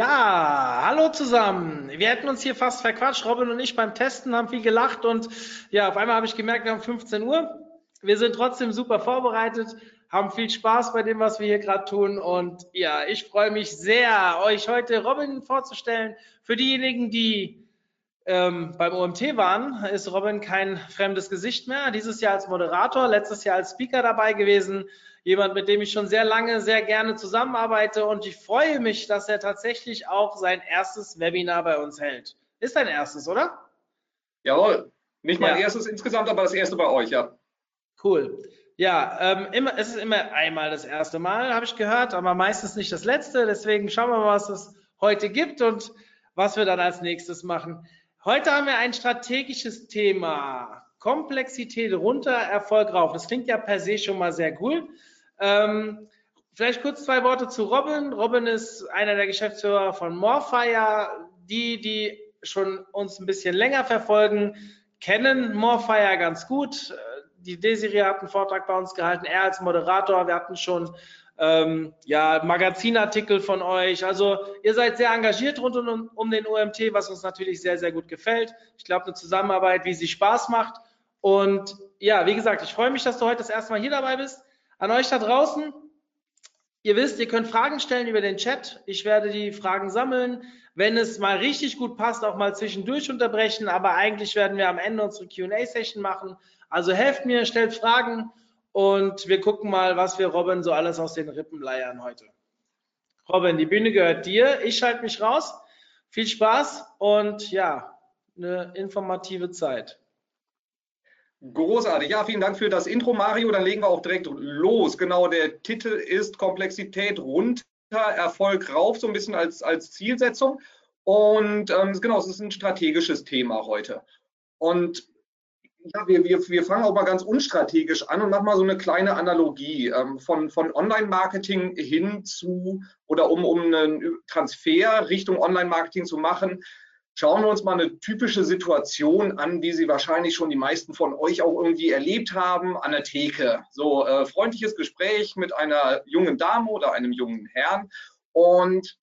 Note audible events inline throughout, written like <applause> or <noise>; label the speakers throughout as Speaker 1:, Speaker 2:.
Speaker 1: Ja, hallo zusammen. Wir hätten uns hier fast verquatscht. Robin und ich beim Testen haben viel gelacht und ja, auf einmal habe ich gemerkt, wir haben 15 Uhr. Wir sind trotzdem super vorbereitet, haben viel Spaß bei dem, was wir hier gerade tun und ja, ich freue mich sehr, euch heute Robin vorzustellen. Für diejenigen, die ähm, beim OMT waren, ist Robin kein fremdes Gesicht mehr. Dieses Jahr als Moderator, letztes Jahr als Speaker dabei gewesen jemand, mit dem ich schon sehr lange, sehr gerne zusammenarbeite und ich freue mich, dass er tatsächlich auch sein erstes Webinar bei uns hält. Ist dein erstes, oder?
Speaker 2: Jawohl. Nicht mein
Speaker 1: Ja.
Speaker 2: erstes insgesamt, aber das erste bei euch, ja.
Speaker 1: Cool. Ja, ähm, immer, es ist immer einmal das erste Mal, habe ich gehört, aber meistens nicht das letzte. Deswegen schauen wir mal, was es heute gibt und was wir dann als nächstes machen. Heute haben wir ein strategisches Thema. Komplexität runter, Erfolg rauf. Das klingt ja per se schon mal sehr cool. Ähm, vielleicht kurz zwei Worte zu Robin. Robin ist einer der Geschäftsführer von Morfire. Die, die schon uns ein bisschen länger verfolgen, kennen Morfire ganz gut. Die Desiree hat einen Vortrag bei uns gehalten, er als Moderator. Wir hatten schon ähm, ja, Magazinartikel von euch. Also ihr seid sehr engagiert rund um, um den OMT, was uns natürlich sehr, sehr gut gefällt. Ich glaube, eine Zusammenarbeit, wie sie Spaß macht. Und ja, wie gesagt, ich freue mich, dass du heute das erste Mal hier dabei bist. An euch da draußen, ihr wisst, ihr könnt Fragen stellen über den Chat. Ich werde die Fragen sammeln. Wenn es mal richtig gut passt, auch mal zwischendurch unterbrechen. Aber eigentlich werden wir am Ende unsere QA-Session machen. Also helft mir, stellt Fragen und wir gucken mal, was wir Robin so alles aus den Rippen leiern heute. Robin, die Bühne gehört dir. Ich schalte mich raus. Viel Spaß und ja, eine informative Zeit.
Speaker 2: Großartig. Ja, vielen Dank für das Intro, Mario. Dann legen wir auch direkt los. Genau, der Titel ist Komplexität runter, Erfolg rauf, so ein bisschen als, als Zielsetzung. Und ähm, genau, es ist ein strategisches Thema heute. Und ja, wir, wir, wir fangen auch mal ganz unstrategisch an und machen mal so eine kleine Analogie ähm, von, von Online-Marketing hin zu oder um, um einen Transfer Richtung Online-Marketing zu machen, schauen wir uns mal eine typische Situation an, wie sie wahrscheinlich schon die meisten von euch auch irgendwie erlebt haben, an der Theke. So äh, freundliches Gespräch mit einer jungen Dame oder einem jungen Herrn und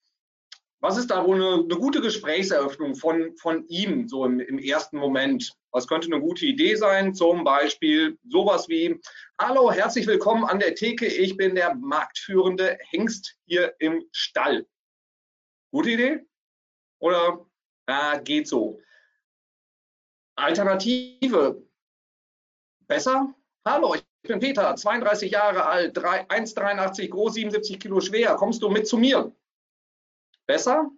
Speaker 2: was ist da wohl eine, eine gute Gesprächseröffnung von, von ihm, so im, im ersten Moment? Was könnte eine gute Idee sein? Zum Beispiel sowas wie, hallo, herzlich willkommen an der Theke, ich bin der marktführende Hengst hier im Stall. Gute Idee? Oder ah, geht so? Alternative, besser? Hallo, ich bin Peter, 32 Jahre alt, 3 1,83 groß, 77 Kilo schwer. Kommst du mit zu mir? besser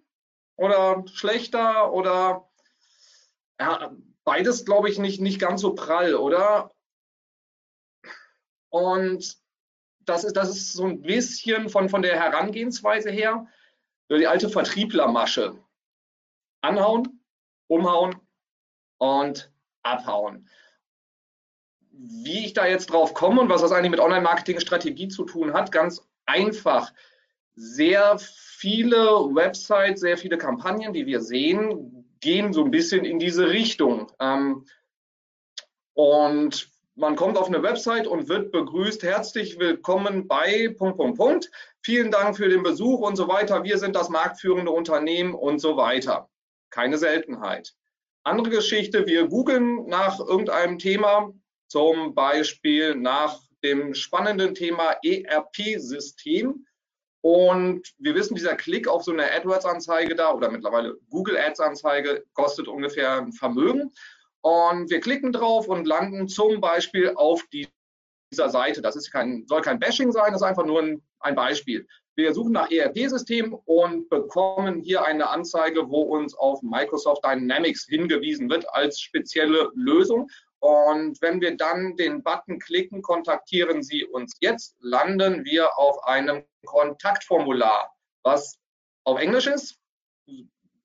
Speaker 2: oder schlechter oder ja, beides glaube ich nicht, nicht ganz so prall, oder? Und das ist, das ist so ein bisschen von, von der Herangehensweise her die alte Vertrieblermasche. Anhauen, umhauen und abhauen. Wie ich da jetzt drauf komme und was das eigentlich mit Online-Marketing-Strategie zu tun hat, ganz einfach. Sehr viele Websites, sehr viele Kampagnen, die wir sehen, gehen so ein bisschen in diese Richtung. Ähm, und man kommt auf eine Website und wird begrüßt, herzlich willkommen bei Punkt, Punkt, Punkt. Vielen Dank für den Besuch und so weiter. Wir sind das marktführende Unternehmen und so weiter. Keine Seltenheit. Andere Geschichte, wir googeln nach irgendeinem Thema, zum Beispiel nach dem spannenden Thema ERP-System. Und wir wissen, dieser Klick auf so eine AdWords-Anzeige da oder mittlerweile Google Ads-Anzeige kostet ungefähr ein Vermögen. Und wir klicken drauf und landen zum Beispiel auf dieser Seite. Das ist kein, soll kein Bashing sein, das ist einfach nur ein, ein Beispiel. Wir suchen nach ERP-System und bekommen hier eine Anzeige, wo uns auf Microsoft Dynamics hingewiesen wird als spezielle Lösung. Und wenn wir dann den Button klicken, kontaktieren Sie uns jetzt, landen wir auf einem Kontaktformular, was auf Englisch ist.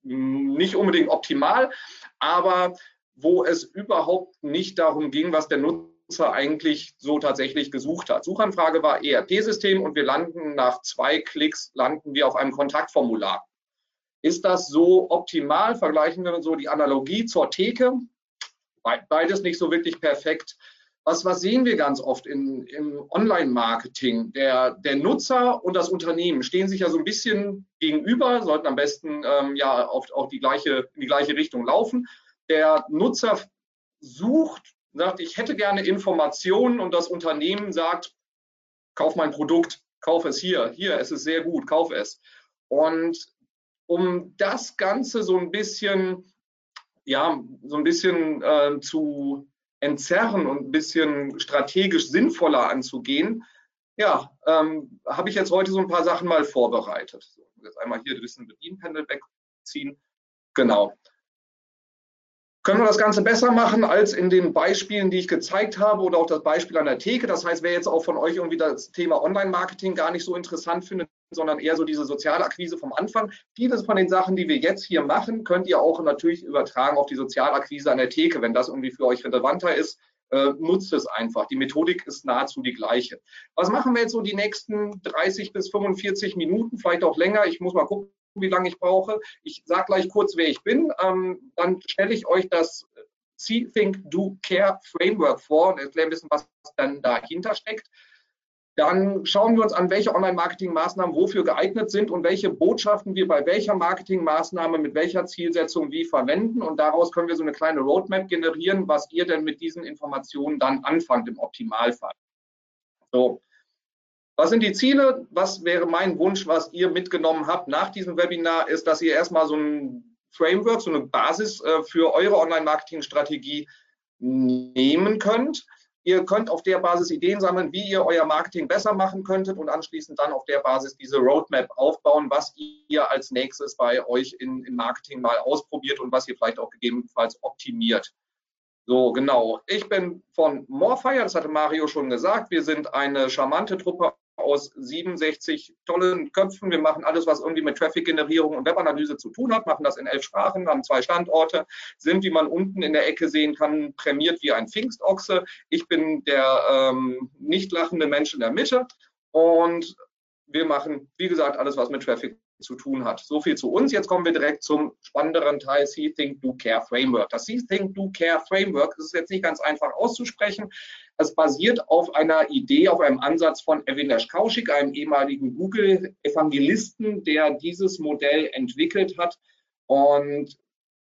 Speaker 2: nicht unbedingt optimal, aber wo es überhaupt nicht darum ging, was der Nutzer eigentlich so tatsächlich gesucht hat. Suchanfrage war ERP-System und wir landen nach zwei Klicks, landen wir auf einem Kontaktformular. Ist das so optimal? Vergleichen wir so die Analogie zur Theke. Beides nicht so wirklich perfekt. Was, was sehen wir ganz oft in, im Online-Marketing? Der, der Nutzer und das Unternehmen stehen sich ja so ein bisschen gegenüber, sollten am besten ähm, ja auf, auf die gleiche, in die gleiche Richtung laufen. Der Nutzer sucht, sagt, ich hätte gerne Informationen und das Unternehmen sagt, kauf mein Produkt, kauf es hier, hier, es ist sehr gut, kauf es. Und um das Ganze so ein bisschen, ja, so ein bisschen äh, zu entzerren und ein bisschen strategisch sinnvoller anzugehen, ja, ähm, habe ich jetzt heute so ein paar Sachen mal vorbereitet. So, jetzt einmal hier ein bisschen Bedienpendel wegziehen. Genau. Können wir das Ganze besser machen als in den Beispielen, die ich gezeigt habe oder auch das Beispiel an der Theke? Das heißt, wer jetzt auch von euch irgendwie das Thema Online-Marketing gar nicht so interessant findet, sondern eher so diese soziale Akquise vom Anfang. Vieles von den Sachen, die wir jetzt hier machen, könnt ihr auch natürlich übertragen auf die Sozialakquise an der Theke. Wenn das irgendwie für euch relevanter ist, äh, nutzt es einfach. Die Methodik ist nahezu die gleiche. Was machen wir jetzt so die nächsten 30 bis 45 Minuten, vielleicht auch länger? Ich muss mal gucken, wie lange ich brauche. Ich sage gleich kurz, wer ich bin. Ähm, dann stelle ich euch das See, Think, Do, Care Framework vor und erkläre ein bisschen, was dann dahinter steckt. Dann schauen wir uns an, welche Online-Marketing-Maßnahmen wofür geeignet sind und welche Botschaften wir bei welcher Marketing-Maßnahme mit welcher Zielsetzung wie verwenden. Und daraus können wir so eine kleine Roadmap generieren, was ihr denn mit diesen Informationen dann anfangt im Optimalfall. So. Was sind die Ziele? Was wäre mein Wunsch, was ihr mitgenommen habt nach diesem Webinar, ist, dass ihr erstmal so ein Framework, so eine Basis äh, für eure Online-Marketing-Strategie nehmen könnt Ihr könnt auf der Basis Ideen sammeln, wie ihr euer Marketing besser machen könntet und anschließend dann auf der Basis diese Roadmap aufbauen, was ihr als nächstes bei euch in, im Marketing mal ausprobiert und was ihr vielleicht auch gegebenenfalls optimiert. So, genau. Ich bin von Morfire, das hatte Mario schon gesagt. Wir sind eine charmante Truppe aus 67 tollen Köpfen. Wir machen alles, was irgendwie mit Traffic-Generierung und Webanalyse zu tun hat, machen das in elf Sprachen, haben zwei Standorte, sind, wie man unten in der Ecke sehen kann, prämiert wie ein Pfingstochse. Ich bin der ähm, nicht lachende Mensch in der Mitte und wir machen, wie gesagt, alles, was mit Traffic zu tun hat. So viel zu uns. Jetzt kommen wir direkt zum spannenderen Teil See, Think, Do, Care Framework. Das See, Think, Do, Care Framework ist jetzt nicht ganz einfach auszusprechen. Es basiert auf einer Idee, auf einem Ansatz von Avinash Kaushik, einem ehemaligen Google-Evangelisten, der dieses Modell entwickelt hat. Und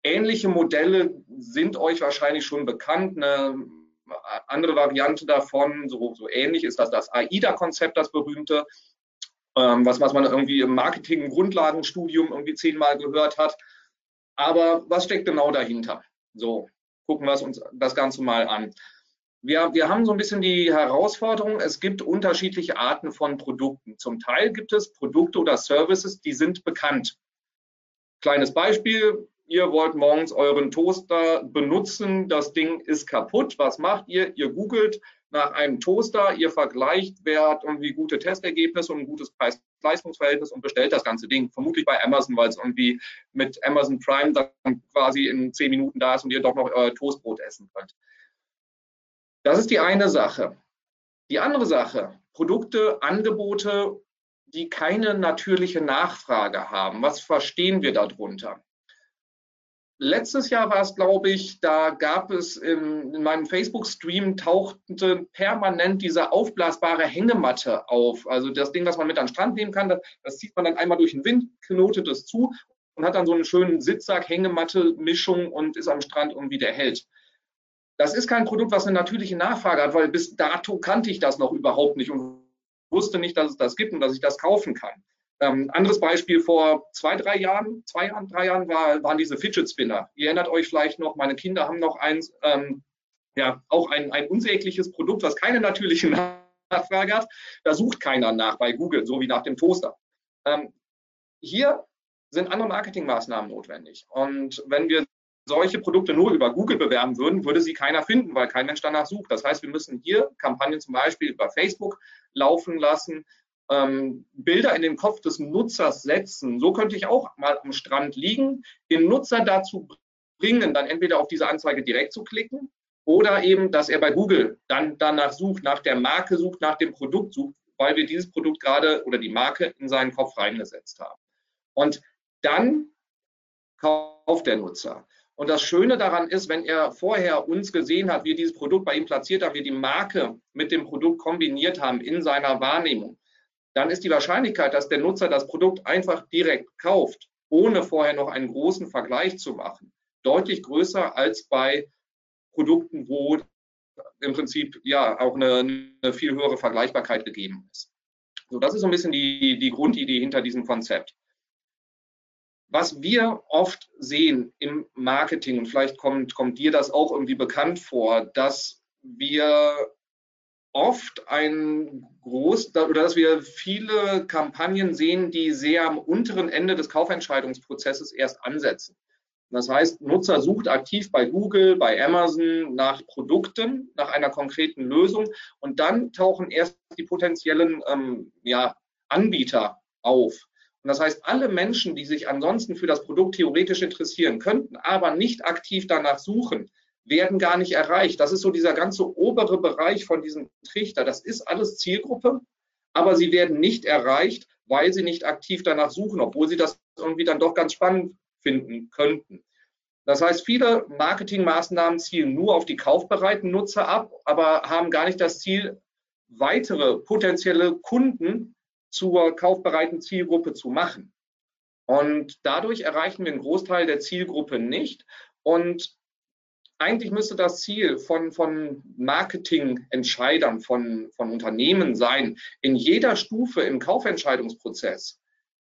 Speaker 2: ähnliche Modelle sind euch wahrscheinlich schon bekannt. Eine andere Variante davon, so, so ähnlich ist das das AIDA-Konzept, das berühmte, ähm, was, was man irgendwie im Marketing-Grundlagenstudium irgendwie zehnmal gehört hat. Aber was steckt genau dahinter? So, gucken wir uns das Ganze mal an wir, wir haben so ein bisschen die Herausforderung, es gibt unterschiedliche Arten von Produkten. Zum Teil gibt es Produkte oder Services, die sind bekannt. Kleines Beispiel, ihr wollt morgens euren Toaster benutzen, das Ding ist kaputt. Was macht ihr? Ihr googelt nach einem Toaster, ihr vergleicht, wer hat irgendwie gute Testergebnisse und ein gutes Preis-Leistungsverhältnis und bestellt das ganze Ding. Vermutlich bei Amazon, weil es irgendwie mit Amazon Prime dann quasi in zehn Minuten da ist und ihr doch noch euer Toastbrot essen könnt. Das ist die eine Sache. Die andere Sache, Produkte, Angebote, die keine natürliche Nachfrage haben. Was verstehen wir darunter? Letztes Jahr war es, glaube ich, da gab es in, in meinem Facebook-Stream tauchte permanent diese aufblasbare Hängematte auf. Also das Ding, was man mit an den Strand nehmen kann, das, das zieht man dann einmal durch den Wind, knotet es zu und hat dann so einen schönen Sitzsack, Hängematte, Mischung und ist am Strand irgendwie der Held. Das ist kein Produkt, was eine natürliche Nachfrage hat, weil bis dato kannte ich das noch überhaupt nicht und wusste nicht, dass es das gibt und dass ich das kaufen kann. Ähm, anderes Beispiel vor zwei, drei Jahren, zwei drei Jahren war, waren diese Fidget Spinner. Ihr erinnert euch vielleicht noch, meine Kinder haben noch eins, ähm, ja, auch ein, ein unsägliches Produkt, was keine natürliche Nachfrage hat. Da sucht keiner nach bei Google, so wie nach dem Toaster. Ähm, hier sind andere Marketingmaßnahmen notwendig. Und wenn wir solche Produkte nur über Google bewerben würden, würde sie keiner finden, weil kein Mensch danach sucht. Das heißt, wir müssen hier Kampagnen zum Beispiel über Facebook laufen lassen, ähm, Bilder in den Kopf des Nutzers setzen. So könnte ich auch mal am Strand liegen, den Nutzer dazu bringen, dann entweder auf diese Anzeige direkt zu klicken oder eben, dass er bei Google dann danach sucht, nach der Marke sucht, nach dem Produkt sucht, weil wir dieses Produkt gerade oder die Marke in seinen Kopf reingesetzt haben. Und dann kauft der Nutzer. Und das Schöne daran ist, wenn er vorher uns gesehen hat, wir dieses Produkt bei ihm platziert haben, wir die Marke mit dem Produkt kombiniert haben in seiner Wahrnehmung, dann ist die Wahrscheinlichkeit, dass der Nutzer das Produkt einfach direkt kauft, ohne vorher noch einen großen Vergleich zu machen, deutlich größer als bei Produkten, wo im Prinzip ja auch eine, eine viel höhere Vergleichbarkeit gegeben ist. So, das ist so ein bisschen die, die Grundidee hinter diesem Konzept. Was wir oft sehen im Marketing, und vielleicht kommt, kommt dir das auch irgendwie bekannt vor, dass wir oft ein groß oder dass wir viele Kampagnen sehen, die sehr am unteren Ende des Kaufentscheidungsprozesses erst ansetzen. Das heißt, Nutzer sucht aktiv bei Google, bei Amazon nach Produkten, nach einer konkreten Lösung und dann tauchen erst die potenziellen ähm, ja, Anbieter auf. Und das heißt, alle Menschen, die sich ansonsten für das Produkt theoretisch interessieren könnten, aber nicht aktiv danach suchen, werden gar nicht erreicht. Das ist so dieser ganze obere Bereich von diesem Trichter. Das ist alles Zielgruppe, aber sie werden nicht erreicht, weil sie nicht aktiv danach suchen, obwohl sie das irgendwie dann doch ganz spannend finden könnten. Das heißt, viele Marketingmaßnahmen zielen nur auf die kaufbereiten Nutzer ab, aber haben gar nicht das Ziel, weitere potenzielle Kunden zur kaufbereiten Zielgruppe zu machen. Und dadurch erreichen wir einen Großteil der Zielgruppe nicht. Und eigentlich müsste das Ziel von, von Marketingentscheidern, von, von Unternehmen sein, in jeder Stufe im Kaufentscheidungsprozess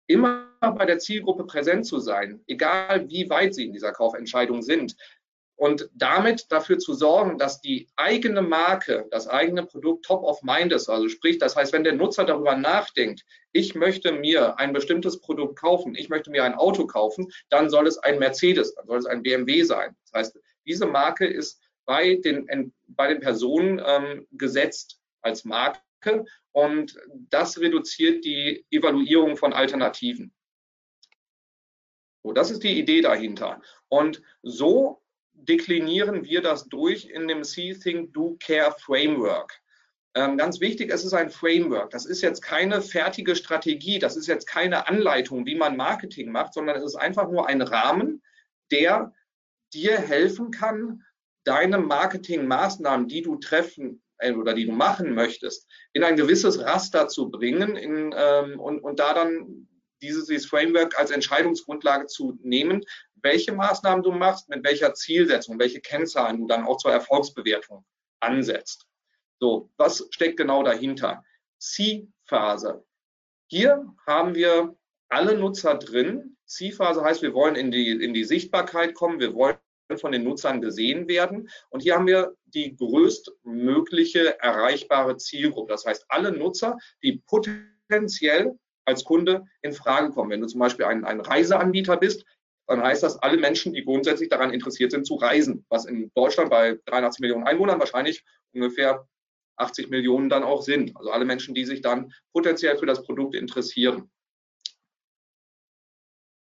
Speaker 2: immer bei der Zielgruppe präsent zu sein, egal wie weit sie in dieser Kaufentscheidung sind. Und damit dafür zu sorgen, dass die eigene Marke, das eigene Produkt top of mind ist. Also sprich, das heißt, wenn der Nutzer darüber nachdenkt, ich möchte mir ein bestimmtes Produkt kaufen, ich möchte mir ein Auto kaufen, dann soll es ein Mercedes, dann soll es ein BMW sein. Das heißt, diese Marke ist bei den, bei den Personen ähm, gesetzt als Marke und das reduziert die Evaluierung von Alternativen. So, das ist die Idee dahinter. Und so deklinieren wir das durch in dem See, Think, Do, Care Framework. Ähm, ganz wichtig, es ist ein Framework. Das ist jetzt keine fertige Strategie, das ist jetzt keine Anleitung, wie man Marketing macht, sondern es ist einfach nur ein Rahmen, der dir helfen kann, deine Marketingmaßnahmen, die du treffen äh, oder die du machen möchtest, in ein gewisses Raster zu bringen in, ähm, und, und da dann dieses, dieses Framework als Entscheidungsgrundlage zu nehmen, welche Maßnahmen du machst, mit welcher Zielsetzung, welche Kennzahlen du dann auch zur Erfolgsbewertung ansetzt. So, was steckt genau dahinter? C-Phase. Hier haben wir alle Nutzer drin. C-Phase heißt, wir wollen in die, in die Sichtbarkeit kommen, wir wollen von den Nutzern gesehen werden. Und hier haben wir die größtmögliche erreichbare Zielgruppe. Das heißt, alle Nutzer, die potenziell als Kunde in Frage kommen. Wenn du zum Beispiel ein, ein Reiseanbieter bist, dann heißt das, alle Menschen, die grundsätzlich daran interessiert sind, zu reisen, was in Deutschland bei 83 Millionen Einwohnern wahrscheinlich ungefähr 80 Millionen dann auch sind. Also alle Menschen, die sich dann potenziell für das Produkt interessieren.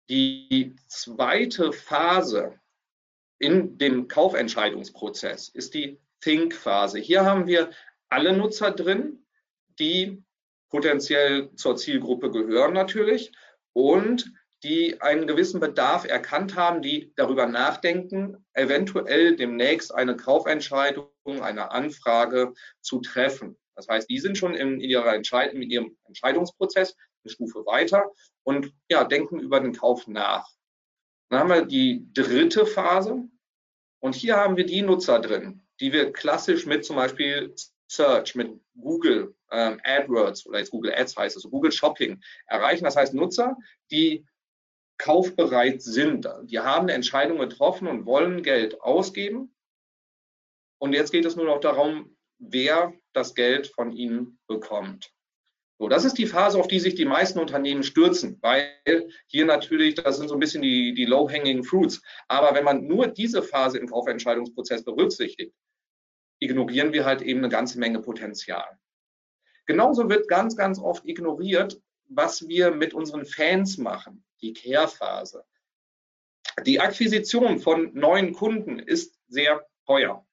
Speaker 2: Die zweite Phase in dem Kaufentscheidungsprozess ist die Think-Phase. Hier haben wir alle Nutzer drin, die potenziell zur Zielgruppe gehören natürlich und die einen gewissen Bedarf erkannt haben, die darüber nachdenken, eventuell demnächst eine Kaufentscheidung, eine Anfrage zu treffen. Das heißt, die sind schon in, ihrer Entscheid in ihrem Entscheidungsprozess eine Stufe weiter und ja, denken über den Kauf nach. Dann haben wir die dritte Phase und hier haben wir die Nutzer drin, die wir klassisch mit zum Beispiel Search, mit Google ähm, AdWords oder jetzt Google Ads heißt es, Google Shopping erreichen. Das heißt Nutzer, die kaufbereit sind. Die haben eine Entscheidung getroffen und wollen Geld ausgeben. Und jetzt geht es nur noch darum, wer das Geld von ihnen bekommt. So, das ist die Phase, auf die sich die meisten Unternehmen stürzen, weil hier natürlich, das sind so ein bisschen die, die low-hanging fruits. Aber wenn man nur diese Phase im Kaufentscheidungsprozess berücksichtigt, ignorieren wir halt eben eine ganze Menge Potenzial. Genauso wird ganz, ganz oft ignoriert, was wir mit unseren Fans machen, die Care-Phase. Die Akquisition von neuen Kunden ist sehr teuer.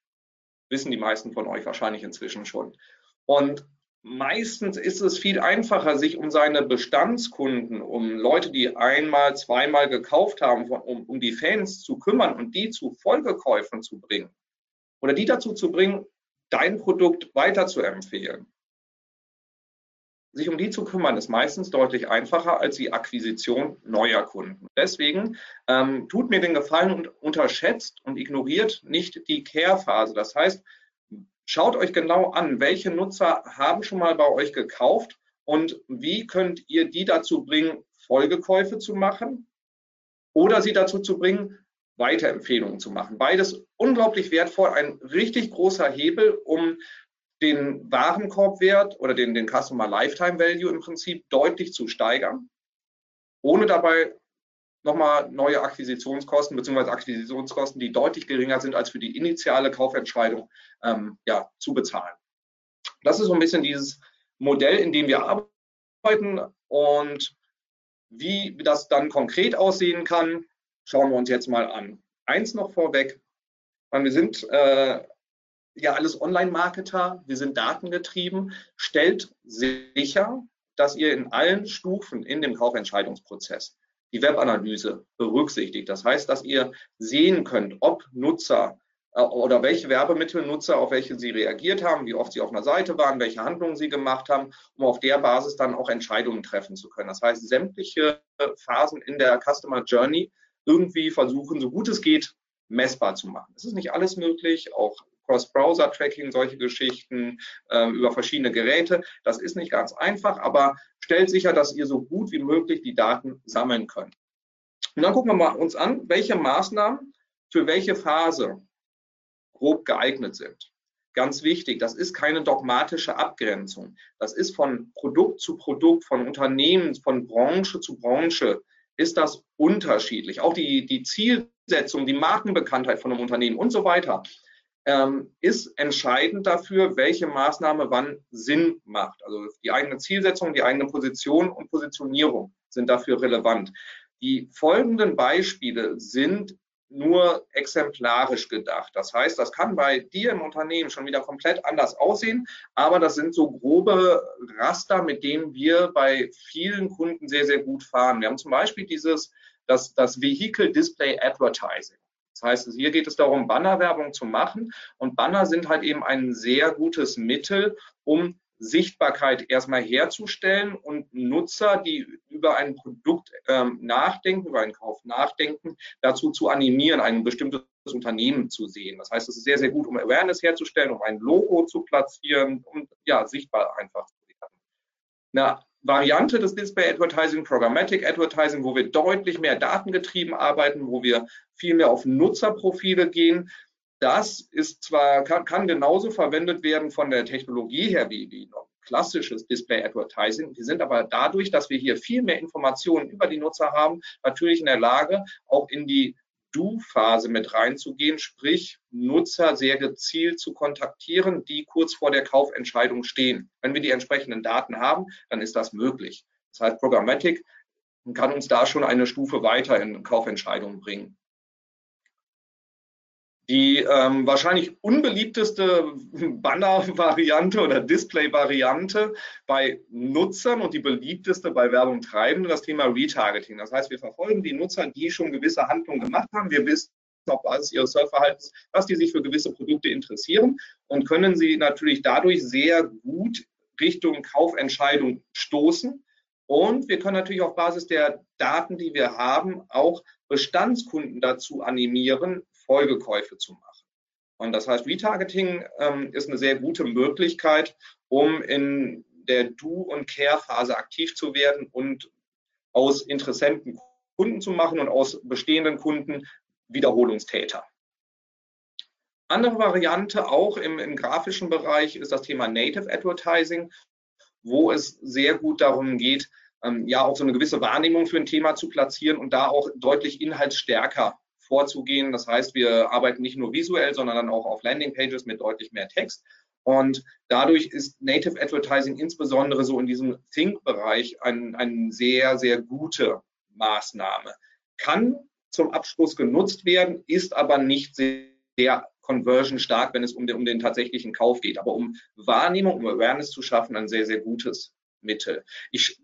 Speaker 2: Wissen die meisten von euch wahrscheinlich inzwischen schon. Und meistens ist es viel einfacher, sich um seine Bestandskunden, um Leute, die einmal, zweimal gekauft haben, um, um die Fans zu kümmern und die zu Folgekäufen zu bringen oder die dazu zu bringen, dein Produkt weiter zu empfehlen. Sich um die zu kümmern, ist meistens deutlich einfacher als die Akquisition neuer Kunden. Deswegen ähm, tut mir den Gefallen und unterschätzt und ignoriert nicht die Care-Phase. Das heißt, Schaut euch genau an, welche Nutzer haben schon mal bei euch gekauft und wie könnt ihr die dazu bringen, Folgekäufe zu machen oder sie dazu zu bringen, Weiterempfehlungen zu machen. Beides unglaublich wertvoll, ein richtig großer Hebel, um den Warenkorbwert oder den, den Customer Lifetime Value im Prinzip deutlich zu steigern, ohne dabei nochmal neue Akquisitionskosten bzw. Akquisitionskosten, die deutlich geringer sind als für die initiale Kaufentscheidung ähm, ja, zu bezahlen. Das ist so ein bisschen dieses Modell, in dem wir arbeiten und wie das dann konkret aussehen kann, schauen wir uns jetzt mal an. Eins noch vorweg, wir sind äh, ja alles Online-Marketer, wir sind datengetrieben, stellt sicher, dass ihr in allen Stufen in dem Kaufentscheidungsprozess die Webanalyse berücksichtigt. Das heißt, dass ihr sehen könnt, ob Nutzer äh, oder welche Werbemittel Nutzer, auf welche sie reagiert haben, wie oft sie auf einer Seite waren, welche Handlungen sie gemacht haben, um auf der Basis dann auch Entscheidungen treffen zu können. Das heißt, sämtliche Phasen in der Customer Journey irgendwie versuchen, so gut es geht, messbar zu machen. Es ist nicht alles möglich, auch Cross-Browser-Tracking, solche Geschichten äh, über verschiedene Geräte. Das ist nicht ganz einfach, aber stellt sicher, dass ihr so gut wie möglich die Daten sammeln könnt. Und dann gucken wir mal uns an, welche Maßnahmen für welche Phase grob geeignet sind. Ganz wichtig, das ist keine dogmatische Abgrenzung. Das ist von Produkt zu Produkt, von Unternehmen, von Branche zu Branche ist das unterschiedlich. Auch die, die Zielsetzung, die Markenbekanntheit von einem Unternehmen und so weiter ähm, ist entscheidend dafür, welche Maßnahme wann Sinn macht. Also die eigene Zielsetzung, die eigene Position und Positionierung sind dafür relevant. Die folgenden Beispiele sind nur exemplarisch gedacht. Das heißt, das kann bei dir im Unternehmen schon wieder komplett anders aussehen, aber das sind so grobe Raster, mit denen wir bei vielen Kunden sehr, sehr gut fahren. Wir haben zum Beispiel dieses, das, das Vehicle Display Advertising. Das heißt, hier geht es darum, Bannerwerbung zu machen. Und Banner sind halt eben ein sehr gutes Mittel, um Sichtbarkeit erstmal herzustellen und Nutzer, die über ein Produkt ähm, nachdenken, über einen Kauf nachdenken, dazu zu animieren, ein bestimmtes Unternehmen zu sehen. Das heißt, es ist sehr, sehr gut, um Awareness herzustellen, um ein Logo zu platzieren, um ja sichtbar einfach zu werden. Na, Variante des Display Advertising, Programmatic Advertising, wo wir deutlich mehr datengetrieben arbeiten, wo wir viel mehr auf Nutzerprofile gehen. Das ist zwar, kann, kann genauso verwendet werden von der Technologie her wie, wie klassisches Display Advertising. Wir sind aber dadurch, dass wir hier viel mehr Informationen über die Nutzer haben, natürlich in der Lage, auch in die Do-Phase mit reinzugehen, sprich Nutzer sehr gezielt zu kontaktieren, die kurz vor der Kaufentscheidung stehen. Wenn wir die entsprechenden Daten haben, dann ist das möglich. Das heißt, Programmatic kann uns da schon eine Stufe weiter in Kaufentscheidungen bringen. Die ähm, wahrscheinlich unbeliebteste Banner-Variante oder Display-Variante bei Nutzern und die beliebteste bei Werbung treibenden das Thema Retargeting. Das heißt, wir verfolgen die Nutzer, die schon gewisse Handlungen gemacht haben. Wir wissen auf Basis ihres Surfverhaltens, dass die sich für gewisse Produkte interessieren und können sie natürlich dadurch sehr gut Richtung Kaufentscheidung stoßen. Und wir können natürlich auf Basis der Daten, die wir haben, auch Bestandskunden dazu animieren, Folgekäufe zu machen. Und das heißt, Retargeting ähm, ist eine sehr gute Möglichkeit, um in der Do- und Care-Phase aktiv zu werden und aus Interessenten Kunden zu machen und aus bestehenden Kunden Wiederholungstäter. Andere Variante auch im, im grafischen Bereich ist das Thema Native Advertising, wo es sehr gut darum geht, ähm, ja auch so eine gewisse Wahrnehmung für ein Thema zu platzieren und da auch deutlich inhaltsstärker vorzugehen. Das heißt, wir arbeiten nicht nur visuell, sondern dann auch auf Landingpages mit deutlich mehr Text Und dadurch ist Native Advertising insbesondere so in diesem Think-Bereich eine ein sehr, sehr gute Maßnahme. Kann zum Abschluss genutzt werden, ist aber nicht sehr conversion stark, wenn es um den, um den tatsächlichen Kauf geht. Aber um Wahrnehmung, um Awareness zu schaffen, ein sehr, sehr gutes Mittel. Ich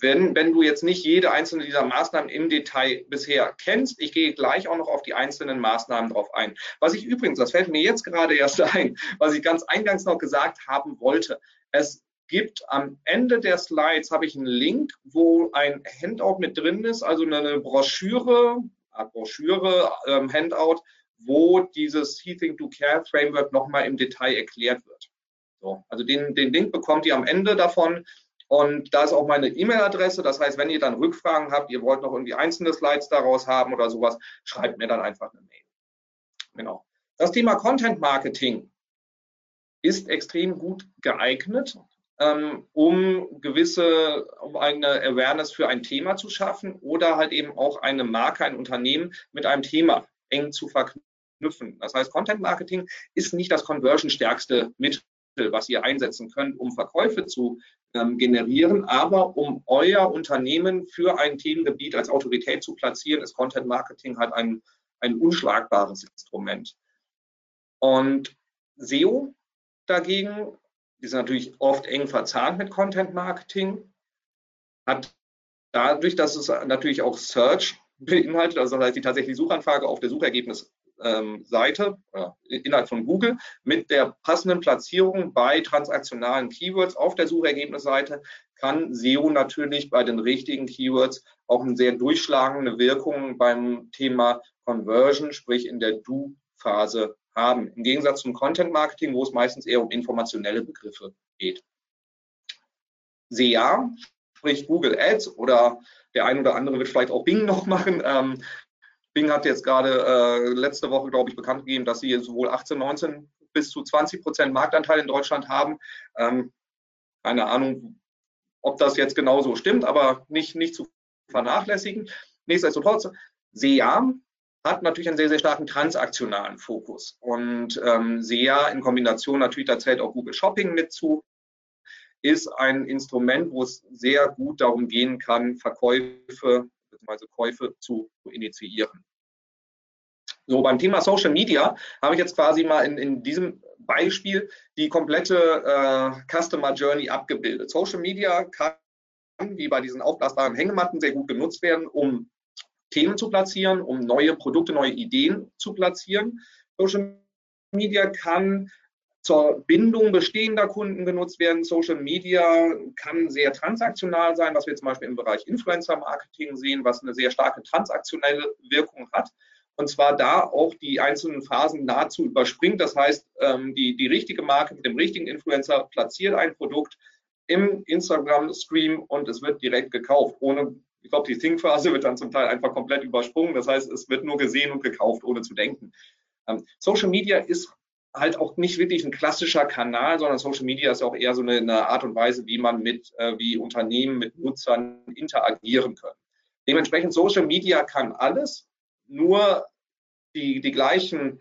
Speaker 2: wenn, wenn du jetzt nicht jede einzelne dieser Maßnahmen im Detail bisher kennst, ich gehe gleich auch noch auf die einzelnen Maßnahmen drauf ein. Was ich übrigens, das fällt mir jetzt gerade erst <laughs> ein, was ich ganz eingangs noch gesagt haben wollte. Es gibt am Ende der Slides habe ich einen Link, wo ein Handout mit drin ist, also eine Broschüre, eine Broschüre, ähm, Handout, wo dieses See Think Do Care Framework nochmal im Detail erklärt wird. So, also den, den Link bekommt ihr am Ende davon. Und da ist auch meine E-Mail-Adresse. Das heißt, wenn ihr dann Rückfragen habt, ihr wollt noch irgendwie einzelne Slides daraus haben oder sowas, schreibt mir dann einfach eine Mail. Genau. Das Thema Content Marketing ist extrem gut geeignet, ähm, um gewisse, um eine Awareness für ein Thema zu schaffen oder halt eben auch eine Marke, ein Unternehmen mit einem Thema eng zu verknüpfen. Das heißt, Content Marketing ist nicht das conversion-stärkste Mittel, was ihr einsetzen könnt, um Verkäufe zu ähm, generieren. Aber um euer Unternehmen für ein Themengebiet als Autorität zu platzieren, ist Content Marketing halt ein, ein unschlagbares Instrument. Und SEO dagegen, ist natürlich oft eng verzahnt mit Content Marketing, hat dadurch, dass es natürlich auch Search beinhaltet, also das heißt die tatsächliche Suchanfrage auf der Suchergebnis ähm, Seite äh, innerhalb von Google mit der passenden Platzierung bei transaktionalen Keywords auf der Suchergebnisseite kann SEO natürlich bei den richtigen Keywords auch eine sehr durchschlagende Wirkung beim Thema Conversion, sprich in der Do-Phase haben. Im Gegensatz zum Content Marketing, wo es meistens eher um informationelle Begriffe geht. SEA, sprich Google Ads oder der ein oder andere wird vielleicht auch Bing noch <laughs> machen, ähm, Bing hat jetzt gerade äh, letzte Woche, glaube ich, bekannt gegeben, dass sie sowohl 18, 19 bis zu 20 Prozent Marktanteil in Deutschland haben. Ähm, keine Ahnung, ob das jetzt genau so stimmt, aber nicht, nicht zu vernachlässigen. Nichtsdestotrotz, SEA hat natürlich einen sehr, sehr starken transaktionalen Fokus. Und ähm, SEA in Kombination natürlich, da zählt auch Google Shopping mit zu, ist ein Instrument, wo es sehr gut darum gehen kann, Verkäufe bzw. Käufe zu, zu initiieren. So, beim Thema Social Media habe ich jetzt quasi mal in, in diesem Beispiel die komplette äh, Customer Journey abgebildet. Social Media kann, wie bei diesen aufblasbaren Hängematten, sehr gut genutzt werden, um Themen zu platzieren, um neue Produkte, neue Ideen zu platzieren. Social Media kann zur Bindung bestehender Kunden genutzt werden. Social Media kann sehr transaktional sein, was wir zum Beispiel im Bereich Influencer Marketing sehen, was eine sehr starke transaktionelle Wirkung hat. Und zwar da auch die einzelnen Phasen nahezu überspringt. Das heißt, ähm, die, die richtige Marke mit dem richtigen Influencer platziert ein Produkt im Instagram-Stream und es wird direkt gekauft. Ohne, ich glaube, die Think-Phase wird dann zum Teil einfach komplett übersprungen. Das heißt, es wird nur gesehen und gekauft, ohne zu denken. Ähm, Social Media ist halt auch nicht wirklich ein klassischer Kanal, sondern Social Media ist auch eher so eine, eine Art und Weise, wie man mit, äh, wie Unternehmen mit Nutzern interagieren können. Dementsprechend Social Media kann alles, nur die, die gleichen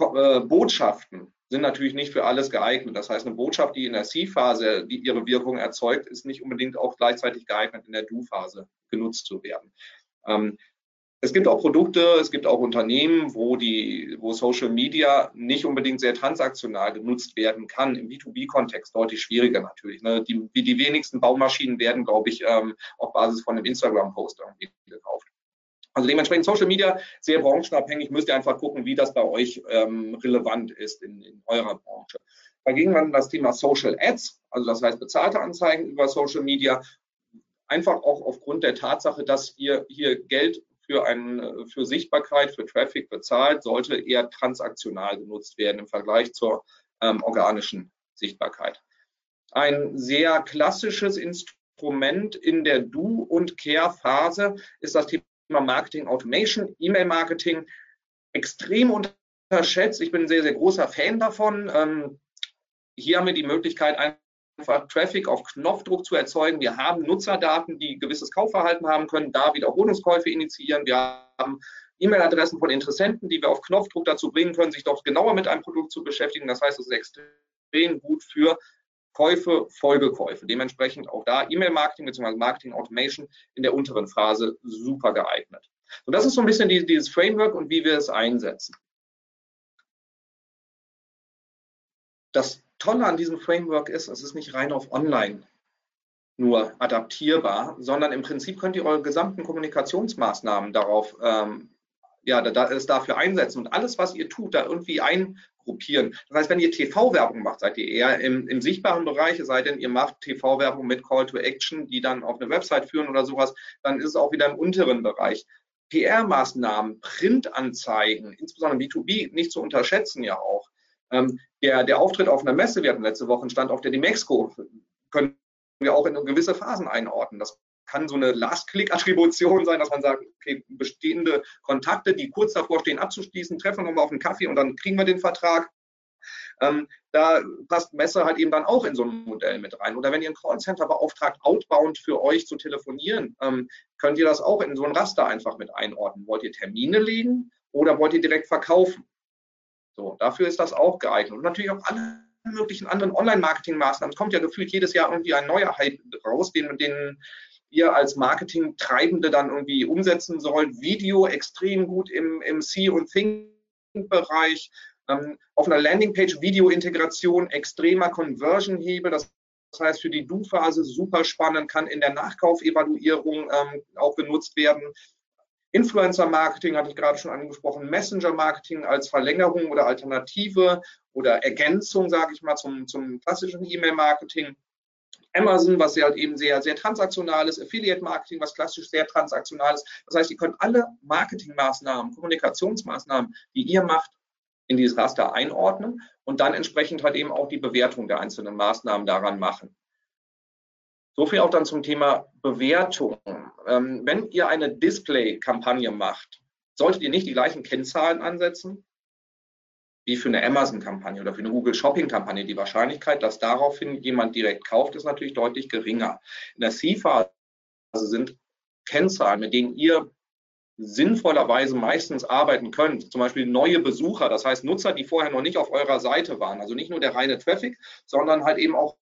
Speaker 2: äh, Botschaften sind natürlich nicht für alles geeignet. Das heißt, eine Botschaft, die in der C-Phase ihre Wirkung erzeugt, ist nicht unbedingt auch gleichzeitig geeignet, in der Do-Phase genutzt zu werden. Ähm, es gibt auch Produkte, es gibt auch Unternehmen, wo die, wo Social Media nicht unbedingt sehr transaktional genutzt werden kann. Im B2B-Kontext deutlich schwieriger natürlich. Ne? Die, die wenigsten Baumaschinen werden, glaube ich, ähm, auf Basis von einem Instagram-Post irgendwie gekauft. Also dementsprechend Social Media sehr branchenabhängig, müsst ihr einfach gucken, wie das bei euch ähm, relevant ist in, in eurer Branche. Dagegen dann das Thema Social Ads, also das heißt bezahlte Anzeigen über Social Media, einfach auch aufgrund der Tatsache, dass ihr hier Geld für, ein, für Sichtbarkeit, für Traffic bezahlt, sollte eher transaktional genutzt werden im Vergleich zur ähm, organischen Sichtbarkeit. Ein sehr klassisches Instrument in der Do- und Care-Phase ist das Thema Marketing Automation, E-Mail-Marketing. Extrem unterschätzt. Ich bin ein sehr, sehr großer Fan davon. Ähm, hier haben wir die Möglichkeit, einfach Traffic auf Knopfdruck zu erzeugen. Wir haben Nutzerdaten, die gewisses Kaufverhalten haben können, da Wiederholungskäufe initiieren. Wir haben E-Mail-Adressen von Interessenten, die wir auf Knopfdruck dazu bringen können, sich doch genauer mit einem Produkt zu beschäftigen. Das heißt, es ist extrem gut für Käufe, Folgekäufe. Dementsprechend auch da E-Mail-Marketing bzw. Marketing Automation in der unteren Phase super geeignet. Und das ist so ein bisschen die, dieses Framework und wie wir es einsetzen. Das Tolle an diesem Framework ist, es ist nicht rein auf Online nur adaptierbar, sondern im Prinzip könnt ihr eure gesamten Kommunikationsmaßnahmen darauf, ähm, ja, da, da, es dafür einsetzen und alles, was ihr tut, da irgendwie eingruppieren. Das heißt, wenn ihr TV-Werbung macht, seid ihr eher im, im sichtbaren Bereich, es sei denn, ihr macht TV-Werbung mit Call to Action, die dann auf eine Website führen oder sowas, dann ist es auch wieder im unteren Bereich. PR-Maßnahmen, Printanzeigen, insbesondere B2B, nicht zu unterschätzen ja auch. Ähm, der, der Auftritt auf einer Messe, wir hatten letzte Woche einen Stand auf der Demexco, können wir auch in gewisse Phasen einordnen. Das kann so eine Last-Click-Attribution sein, dass man sagt, okay, bestehende Kontakte, die kurz davor stehen abzuschließen, treffen wir mal auf einen Kaffee und dann kriegen wir den Vertrag. Ähm, da passt Messe halt eben dann auch in so ein Modell mit rein. Oder wenn ihr ein Callcenter beauftragt, outbound für euch zu telefonieren, ähm, könnt ihr das auch in so ein Raster einfach mit einordnen. Wollt ihr Termine legen oder wollt ihr direkt verkaufen? So, dafür ist das auch geeignet. Und natürlich auch alle möglichen anderen Online-Marketing-Maßnahmen. Es kommt ja gefühlt jedes Jahr irgendwie ein neuer Hype raus, den, den ihr als Marketing-Treibende dann irgendwie umsetzen sollt. Video extrem gut im, im See- und Think-Bereich. Ähm, auf einer Landingpage Video-Integration, extremer Conversion-Hebel. Das das heißt, für die Du-Phase super spannend, kann in der Nachkaufelvaluierung ähm, auch genutzt werden. Influencer-Marketing hatte ich gerade schon angesprochen, Messenger-Marketing als Verlängerung oder Alternative oder Ergänzung, sage ich mal, zum, zum klassischen E-Mail-Marketing. Amazon, was halt eben sehr, sehr transaktional ist, Affiliate-Marketing, was klassisch sehr transaktional ist. Das heißt, ihr könnt alle Marketingmaßnahmen, Kommunikationsmaßnahmen, die ihr macht, in dieses Raster einordnen und dann entsprechend halt eben auch die Bewertung der einzelnen Maßnahmen daran machen. So viel auch dann zum Thema Bewertung. Ähm, wenn ihr eine Display-Kampagne macht, solltet ihr nicht die gleichen Kennzahlen ansetzen wie für eine Amazon-Kampagne oder für eine Google Shopping-Kampagne. Die Wahrscheinlichkeit, dass daraufhin jemand direkt kauft, ist natürlich deutlich geringer. In der C-Phase sind Kennzahlen, mit denen ihr sinnvollerweise meistens arbeiten könnt. Zum Beispiel neue Besucher, das heißt Nutzer, die vorher noch nicht auf eurer Seite waren. Also nicht nur der reine Traffic, sondern halt eben auch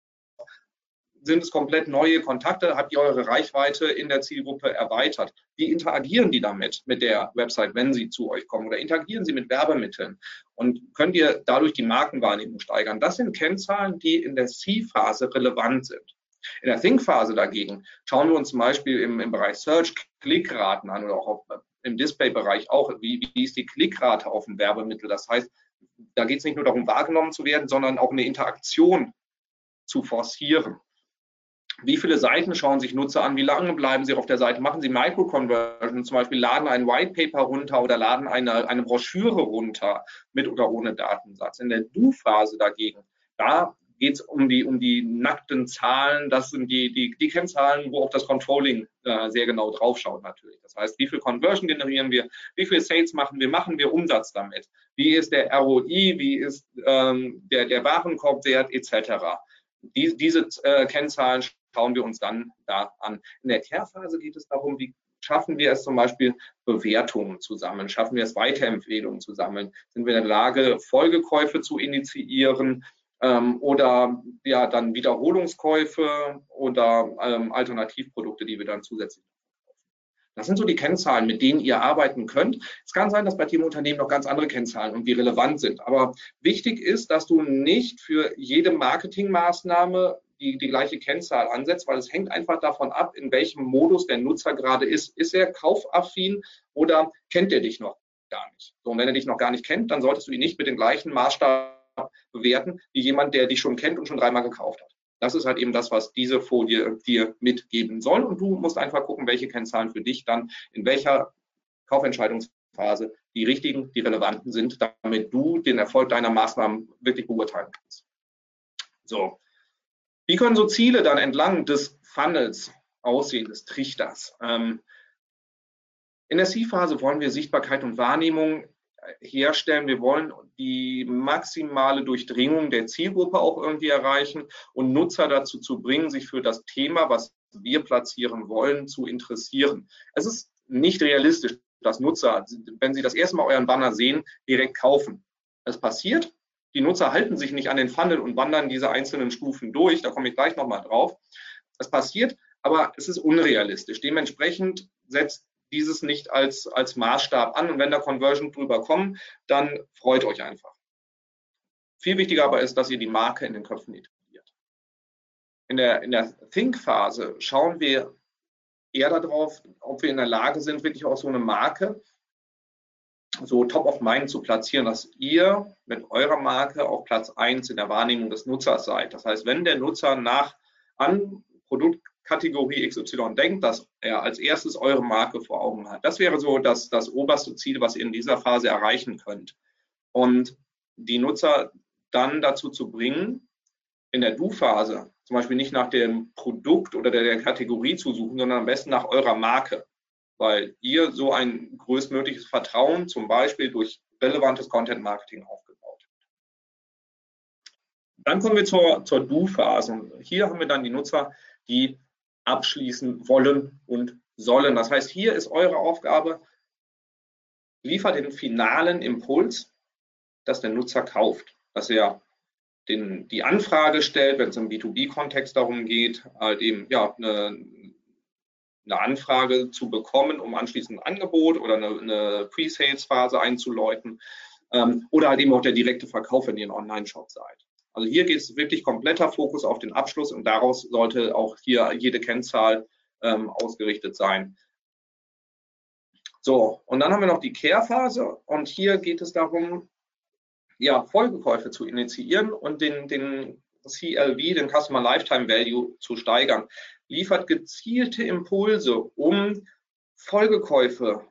Speaker 2: sind es komplett neue Kontakte? Habt ihr eure Reichweite in der Zielgruppe erweitert? Wie interagieren die damit mit der Website, wenn sie zu euch kommen? Oder interagieren sie mit Werbemitteln? Und könnt ihr dadurch die Markenwahrnehmung steigern? Das sind Kennzahlen, die in der C-Phase relevant sind. In der Think-Phase dagegen schauen wir uns zum Beispiel im, im Bereich Search Klickraten an oder auch auf, im Display-Bereich auch. Wie, wie ist die Klickrate auf ein Werbemittel? Das heißt, da geht es nicht nur darum, wahrgenommen zu werden, sondern auch eine Interaktion zu forcieren. Wie viele Seiten schauen sich Nutzer an? Wie lange bleiben sie auf der Seite? Machen sie Micro-Conversion, zum Beispiel laden ein White Paper runter oder laden eine, eine Broschüre runter mit oder ohne Datensatz. In der Do-Phase dagegen, da geht es um die, um die nackten Zahlen. Das sind die, die, die Kennzahlen, wo auch das Controlling äh, sehr genau draufschaut natürlich. Das heißt, wie viel Conversion generieren wir? Wie viel Sales machen wir? Machen wir Umsatz damit? Wie ist der ROI? Wie ist ähm, der, der Warenkorbwert etc.? Die, diese äh, Kennzahlen schauen wir uns dann da an. In der Care-Phase geht es darum, wie schaffen wir es zum Beispiel, Bewertungen zu sammeln? Schaffen wir es, Weiterempfehlungen zu sammeln? Sind wir in der Lage, Folgekäufe zu initiieren? Ähm, oder ja, dann Wiederholungskäufe oder ähm, Alternativprodukte, die wir dann zusätzlich das sind so die Kennzahlen, mit denen ihr arbeiten könnt. Es kann sein, dass bei Teamunternehmen noch ganz andere Kennzahlen und die relevant sind. Aber wichtig ist, dass du nicht für jede Marketingmaßnahme die, die gleiche Kennzahl ansetzt, weil es hängt einfach davon ab, in welchem Modus der Nutzer gerade ist. Ist er kaufaffin oder kennt er dich noch gar nicht? So, und wenn er dich noch gar nicht kennt, dann solltest du ihn nicht mit dem gleichen Maßstab bewerten wie jemand, der dich schon kennt und schon dreimal gekauft hat. Das ist halt eben das, was diese Folie dir mitgeben soll. Und du musst einfach gucken, welche Kennzahlen für dich dann in welcher Kaufentscheidungsphase die richtigen, die relevanten sind, damit du den Erfolg deiner Maßnahmen wirklich beurteilen kannst. So. Wie können so Ziele dann entlang des Funnels aussehen, des Trichters? Ähm, in der C-Phase wollen wir Sichtbarkeit und Wahrnehmung herstellen. Wir wollen die maximale Durchdringung der Zielgruppe auch irgendwie erreichen und Nutzer dazu zu bringen, sich für das Thema, was wir platzieren wollen, zu interessieren. Es ist nicht realistisch, dass Nutzer, wenn sie das erste Mal euren Banner sehen, direkt kaufen. Es passiert, die Nutzer halten sich nicht an den Funnel und wandern diese einzelnen Stufen durch. Da komme ich gleich nochmal drauf. Das passiert, aber es ist unrealistisch. Dementsprechend setzt dieses nicht als, als Maßstab an. Und wenn da Conversion drüber kommen, dann freut euch einfach. Viel wichtiger aber ist, dass ihr die Marke in den Köpfen etabliert. In der, in der Think-Phase schauen wir eher darauf, ob wir in der Lage sind, wirklich auch so eine Marke so top of mind zu platzieren, dass ihr mit eurer Marke auf Platz 1 in der Wahrnehmung des Nutzers seid. Das heißt, wenn der Nutzer nach an Produktkategorie XY denkt, dass er als erstes eure Marke vor Augen hat. Das wäre so das, das oberste Ziel, was ihr in dieser Phase erreichen könnt. Und die Nutzer dann dazu zu bringen, in der Du-Phase zum Beispiel nicht nach dem Produkt oder der, der Kategorie zu suchen, sondern am besten nach eurer Marke, weil ihr so ein größtmögliches Vertrauen zum Beispiel durch relevantes Content-Marketing aufgebaut habt. Dann kommen wir zur, zur Du-Phase. Hier haben wir dann die Nutzer, die abschließen wollen und sollen. Das heißt, hier ist eure Aufgabe, liefert den finalen Impuls, dass der Nutzer kauft, dass er den, die Anfrage stellt, wenn es im B2B-Kontext darum geht, halt eben ja, eine, eine Anfrage zu bekommen, um anschließend ein Angebot oder eine, eine Pre-Sales-Phase einzuläuten ähm, oder halt eben auch der direkte Verkauf, wenn ihr ein Online-Shop seid. Also hier geht es wirklich kompletter Fokus auf den Abschluss und daraus sollte auch hier jede Kennzahl ähm, ausgerichtet sein. So, und dann haben wir noch die Care-Phase und hier geht es darum, ja, Folgekäufe zu initiieren und den, den CLV, den Customer Lifetime Value, zu steigern. Liefert gezielte Impulse, um Folgekäufe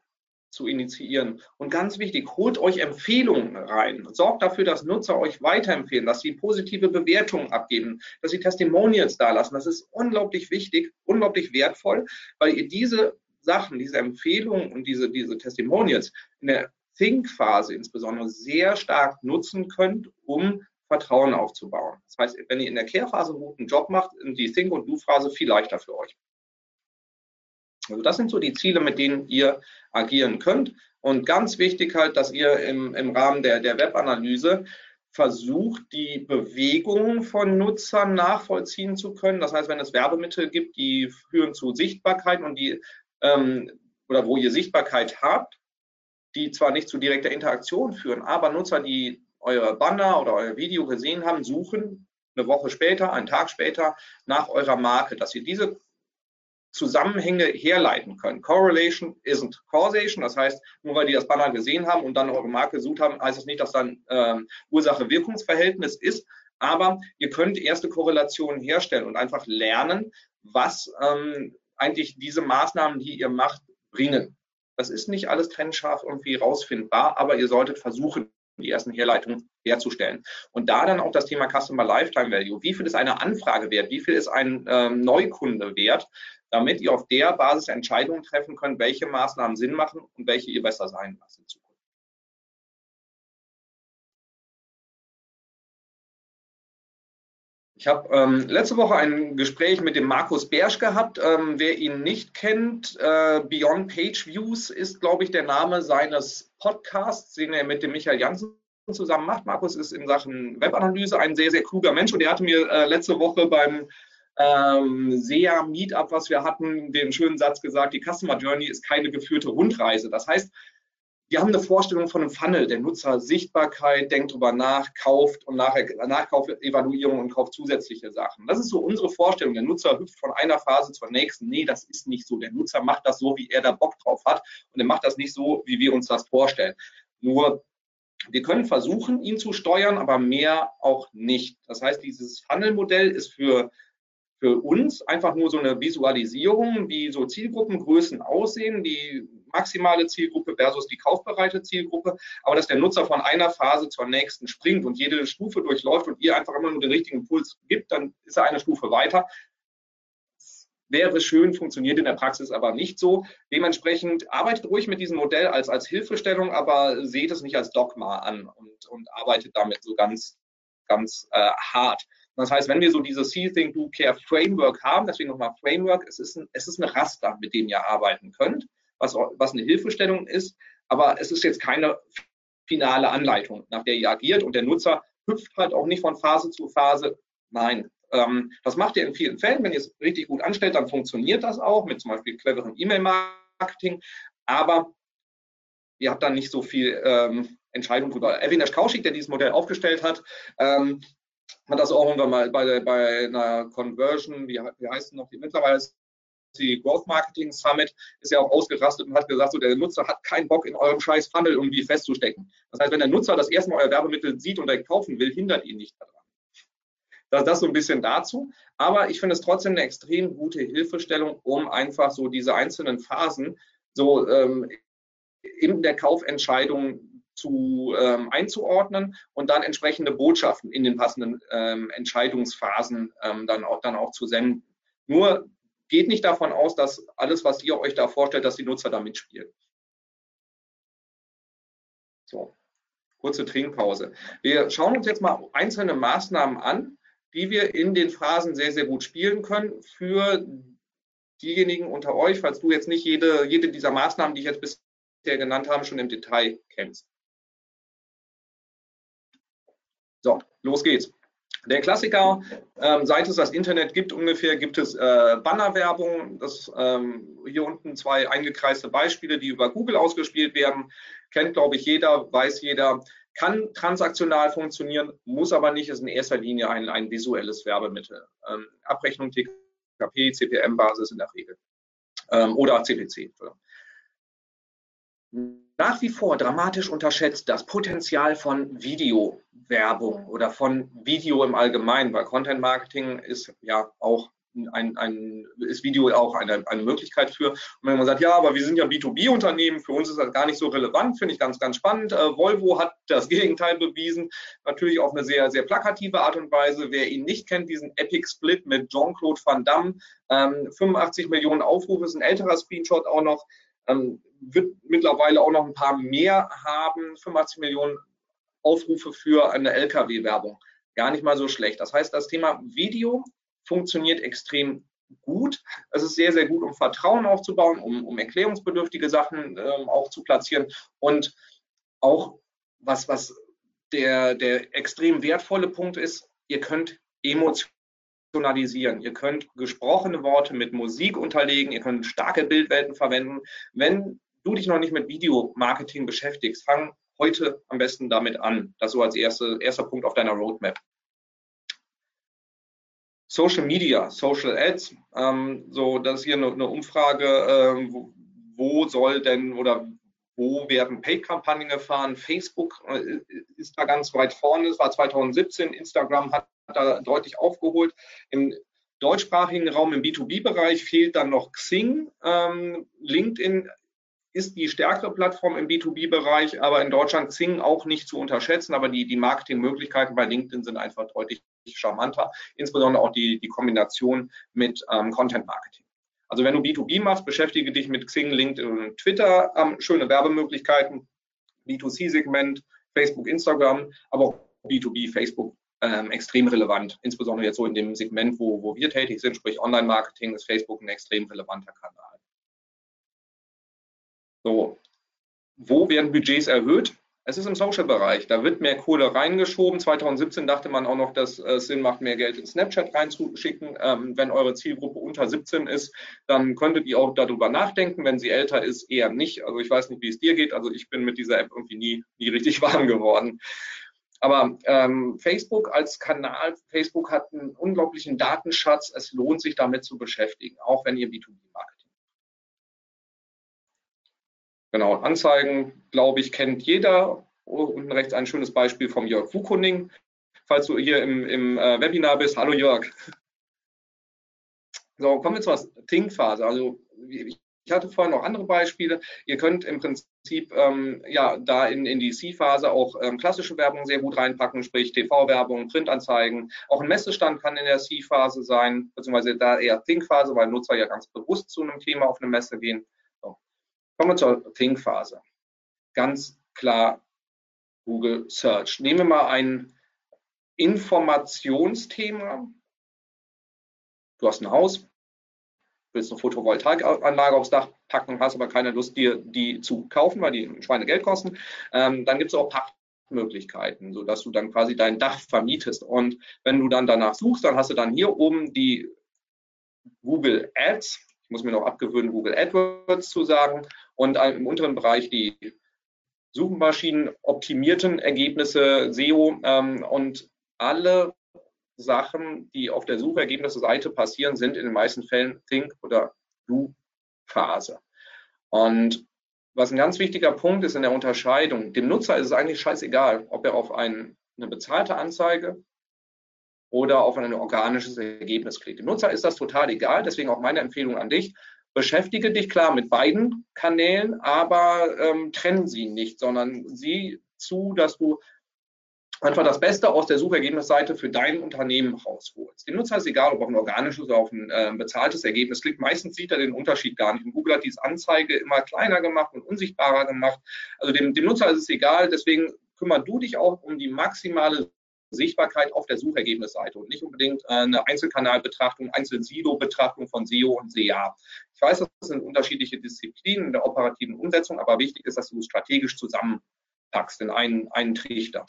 Speaker 2: zu initiieren. Und ganz wichtig, holt euch Empfehlungen rein. Sorgt dafür, dass Nutzer euch weiterempfehlen, dass sie positive Bewertungen abgeben, dass sie Testimonials dalassen. Das ist unglaublich wichtig, unglaublich wertvoll, weil ihr diese Sachen, diese Empfehlungen und diese, diese Testimonials in der Think-Phase insbesondere sehr stark nutzen könnt, um Vertrauen aufzubauen. Das heißt, wenn ihr in der Care-Phase einen guten Job macht, ist die Think- und Do-Phase viel leichter für euch. Also das sind so die Ziele, mit denen ihr agieren könnt. Und ganz wichtig halt, dass ihr im, im Rahmen der, der Webanalyse versucht, die Bewegungen von Nutzern nachvollziehen zu können. Das heißt, wenn es Werbemittel gibt, die führen zu Sichtbarkeit und die ähm, oder wo ihr Sichtbarkeit habt, die zwar nicht zu direkter Interaktion führen, aber Nutzer, die euer Banner oder euer Video gesehen haben, suchen eine Woche später, einen Tag später nach eurer Marke, dass ihr diese Zusammenhänge herleiten können. Correlation isn't causation. Das heißt, nur weil die das Banner gesehen haben und dann eure Marke gesucht haben, heißt es das nicht, dass dann ähm, Ursache-Wirkungsverhältnis ist. Aber ihr könnt erste Korrelationen herstellen und einfach lernen, was ähm, eigentlich diese Maßnahmen, die ihr macht, bringen. Das ist nicht alles trennscharf irgendwie rausfindbar, aber ihr solltet versuchen, die ersten Herleitungen herzustellen. Und da dann auch das Thema Customer Lifetime Value. Wie viel ist eine Anfrage wert? Wie viel ist ein ähm, Neukunde wert? Damit ihr auf der Basis Entscheidungen treffen könnt, welche Maßnahmen Sinn machen und welche ihr besser sein lasst Ich habe ähm, letzte Woche ein Gespräch mit dem Markus Bersch gehabt. Ähm, wer ihn nicht kennt, äh, Beyond Page Views ist, glaube ich, der Name seines Podcasts, den er mit dem Michael Janssen zusammen macht. Markus ist in Sachen Webanalyse ein sehr, sehr kluger Mensch und der hatte mir äh, letzte Woche beim ähm, SEA Meetup, was wir hatten, den schönen Satz gesagt, die Customer Journey ist keine geführte Rundreise. Das heißt, wir haben eine Vorstellung von einem Funnel, der Nutzer Sichtbarkeit, denkt drüber nach, kauft und nachher Nachkauf, Evaluierung und kauft zusätzliche Sachen. Das ist so unsere Vorstellung. Der Nutzer hüpft von einer Phase zur nächsten. Nee, das ist nicht so. Der Nutzer macht das so, wie er da Bock drauf hat und er macht das nicht so, wie wir uns das vorstellen. Nur wir können versuchen, ihn zu steuern, aber mehr auch nicht. Das heißt, dieses Funnel-Modell ist für für uns einfach nur so eine Visualisierung, wie so Zielgruppengrößen aussehen, die maximale Zielgruppe versus die kaufbereite Zielgruppe, aber dass der Nutzer von einer Phase zur nächsten springt und jede Stufe durchläuft und ihr einfach immer nur den richtigen Impuls gibt, dann ist er eine Stufe weiter. Wäre schön, funktioniert in der Praxis aber nicht so. Dementsprechend arbeitet ruhig mit diesem Modell als, als Hilfestellung, aber seht es nicht als Dogma an und, und arbeitet damit so ganz, ganz äh, hart. Das heißt, wenn wir so dieses See, Think, Do, Care Framework haben, deswegen nochmal Framework, es ist, ein, es ist eine Raster, mit dem ihr arbeiten könnt, was, was eine Hilfestellung ist, aber es ist jetzt keine finale Anleitung, nach der ihr agiert und der Nutzer hüpft halt auch nicht von Phase zu Phase. Nein, ähm, das macht ihr in vielen Fällen. Wenn ihr es richtig gut anstellt, dann funktioniert das auch mit zum Beispiel cleverem E-Mail-Marketing. Aber ihr habt dann nicht so viel ähm, Entscheidung drüber. Evinash Kauschik, der dieses Modell aufgestellt hat, ähm, hat das auch irgendwann mal bei, bei einer Conversion, wie, wie heißt es noch, die mittlerweile die Growth Marketing Summit ist ja auch ausgerastet und hat gesagt, so der Nutzer hat keinen Bock in eurem scheiß Funnel irgendwie festzustecken. Das heißt, wenn der Nutzer das erste Mal euer Werbemittel sieht und direkt kaufen will, hindert ihn nicht daran. Das, das so ein bisschen dazu. Aber ich finde es trotzdem eine extrem gute Hilfestellung, um einfach so diese einzelnen Phasen so ähm, in der Kaufentscheidung zu ähm, einzuordnen und dann entsprechende Botschaften in den passenden ähm, Entscheidungsphasen ähm, dann, auch, dann auch zu senden. Nur geht nicht davon aus, dass alles, was ihr euch da vorstellt, dass die Nutzer da mitspielen. So, kurze Trinkpause. Wir schauen uns jetzt mal einzelne Maßnahmen an, die wir in den Phasen sehr, sehr gut spielen können für diejenigen unter euch, falls du jetzt nicht jede, jede dieser Maßnahmen, die ich jetzt bisher genannt habe, schon im Detail kennst. So, los geht's. Der Klassiker, ähm, seit es das Internet gibt ungefähr, gibt es äh, Bannerwerbung. Das ähm, hier unten zwei eingekreiste Beispiele, die über Google ausgespielt werden. Kennt, glaube ich, jeder, weiß jeder. Kann transaktional funktionieren, muss aber nicht, ist in erster Linie ein, ein visuelles Werbemittel. Ähm, Abrechnung TKP, CPM-Basis in der Regel. Ähm, oder CPC nach wie vor dramatisch unterschätzt das Potenzial von Videowerbung oder von Video im Allgemeinen, weil Content Marketing ist ja auch ein, ein, ist Video auch eine, eine Möglichkeit für. Und wenn man sagt, ja, aber wir sind ja B2B-Unternehmen, für uns ist das gar nicht so relevant, finde ich ganz, ganz spannend. Äh, Volvo hat das Gegenteil bewiesen, natürlich auf eine sehr, sehr plakative Art und Weise. Wer ihn nicht kennt, diesen Epic Split mit Jean-Claude Van Damme, ähm, 85 Millionen Aufrufe, ist ein älterer Screenshot auch noch. Ähm, wird mittlerweile auch noch ein paar mehr haben, 85 Millionen Aufrufe für eine Lkw-Werbung. Gar nicht mal so schlecht. Das heißt, das Thema Video funktioniert extrem gut. Es ist sehr, sehr gut, um Vertrauen aufzubauen, um, um erklärungsbedürftige Sachen ähm, auch zu platzieren und auch was, was der, der extrem wertvolle Punkt ist, ihr könnt Emotionen tonalisieren. Ihr könnt gesprochene Worte mit Musik unterlegen, ihr könnt starke Bildwelten verwenden. Wenn du dich noch nicht mit Videomarketing beschäftigst, fang heute am besten damit an. Das so als erste, erster Punkt auf deiner Roadmap. Social Media, Social Ads, ähm, so das ist hier eine, eine Umfrage, ähm, wo, wo, soll denn oder wo werden Paid-Kampagnen gefahren? Facebook äh, ist da ganz weit vorne, es war 2017, Instagram hat da deutlich aufgeholt. Im deutschsprachigen Raum im B2B-Bereich fehlt dann noch Xing. Ähm, LinkedIn ist die stärkere Plattform im B2B-Bereich, aber in Deutschland Xing auch nicht zu unterschätzen. Aber die, die Marketingmöglichkeiten bei LinkedIn sind einfach deutlich charmanter, insbesondere auch die, die Kombination mit ähm, Content Marketing. Also wenn du B2B machst, beschäftige dich mit Xing, LinkedIn und Twitter, ähm, schöne Werbemöglichkeiten, B2C-Segment, Facebook, Instagram, aber auch B2B, Facebook ähm, extrem relevant. Insbesondere jetzt so in dem Segment, wo, wo wir tätig sind, sprich Online-Marketing, ist Facebook ein extrem relevanter Kanal. So, wo werden Budgets erhöht? Es ist im Social-Bereich. Da wird mehr Kohle reingeschoben. 2017 dachte man auch noch, dass es Sinn macht, mehr Geld in Snapchat reinzuschicken. Ähm, wenn eure Zielgruppe unter 17 ist, dann könntet ihr auch darüber nachdenken. Wenn sie älter ist, eher nicht. Also ich weiß nicht, wie es dir geht. Also ich bin mit dieser App irgendwie nie, nie richtig <laughs> warm geworden. Aber ähm, Facebook als Kanal, Facebook hat einen unglaublichen Datenschatz. Es lohnt sich damit zu beschäftigen, auch wenn ihr B2B-Marketing. Genau, Anzeigen, glaube ich, kennt jeder. Unten rechts ein schönes Beispiel vom Jörg Wukuning. Falls du hier im, im äh, Webinar bist, hallo Jörg. So, kommen wir zur Think-Phase. Also ich ich hatte vorhin noch andere Beispiele. Ihr könnt im Prinzip ähm, ja da in, in die C-Phase auch ähm, klassische Werbung sehr gut reinpacken, sprich TV-Werbung, Printanzeigen. Auch ein Messestand kann in der C-Phase sein, beziehungsweise da eher Think-Phase, weil Nutzer ja ganz bewusst zu einem Thema auf eine Messe gehen. Kommen wir zur Think-Phase. Ganz klar Google Search. Nehmen wir mal ein Informationsthema. Du hast ein Haus, willst eine Photovoltaikanlage aufs Dach packen, hast aber keine Lust, dir die zu kaufen, weil die Schweine Geld kosten. Ähm, dann gibt es auch Pachtmöglichkeiten, sodass du dann quasi dein Dach vermietest. Und wenn du dann danach suchst, dann hast du dann hier oben die Google Ads. Ich muss mir noch abgewöhnen, Google AdWords zu sagen. Und im unteren Bereich die Suchmaschinen optimierten Ergebnisse, SEO ähm, und alle Sachen, die auf der Suchergebnisse-Seite passieren, sind in den meisten Fällen Think- oder Do-Phase. Und was ein ganz wichtiger Punkt ist in der Unterscheidung, dem Nutzer ist es eigentlich scheißegal, ob er auf ein, eine bezahlte Anzeige oder auf ein organisches Ergebnis klickt. Dem Nutzer ist das total egal, deswegen auch meine Empfehlung an dich. Beschäftige dich klar mit beiden Kanälen, aber ähm, trennen sie nicht, sondern sieh zu, dass du einfach das Beste aus der Suchergebnisseite für dein Unternehmen rausholst. Dem Nutzer ist egal, ob auf ein organisches oder auf ein äh, bezahltes Ergebnis klickt. Meistens sieht er den Unterschied gar nicht. Und Google hat diese Anzeige immer kleiner gemacht und unsichtbarer gemacht. Also dem, dem Nutzer ist es egal. Deswegen kümmer du dich auch um die maximale Sichtbarkeit auf der Suchergebnisseite und nicht unbedingt äh, eine Einzelkanalbetrachtung, Einzel-Silo-Betrachtung von SEO und SEA. Ich weiß, das sind unterschiedliche Disziplinen in der operativen Umsetzung, aber wichtig ist, dass du strategisch zusammenpackst in einen, einen Trichter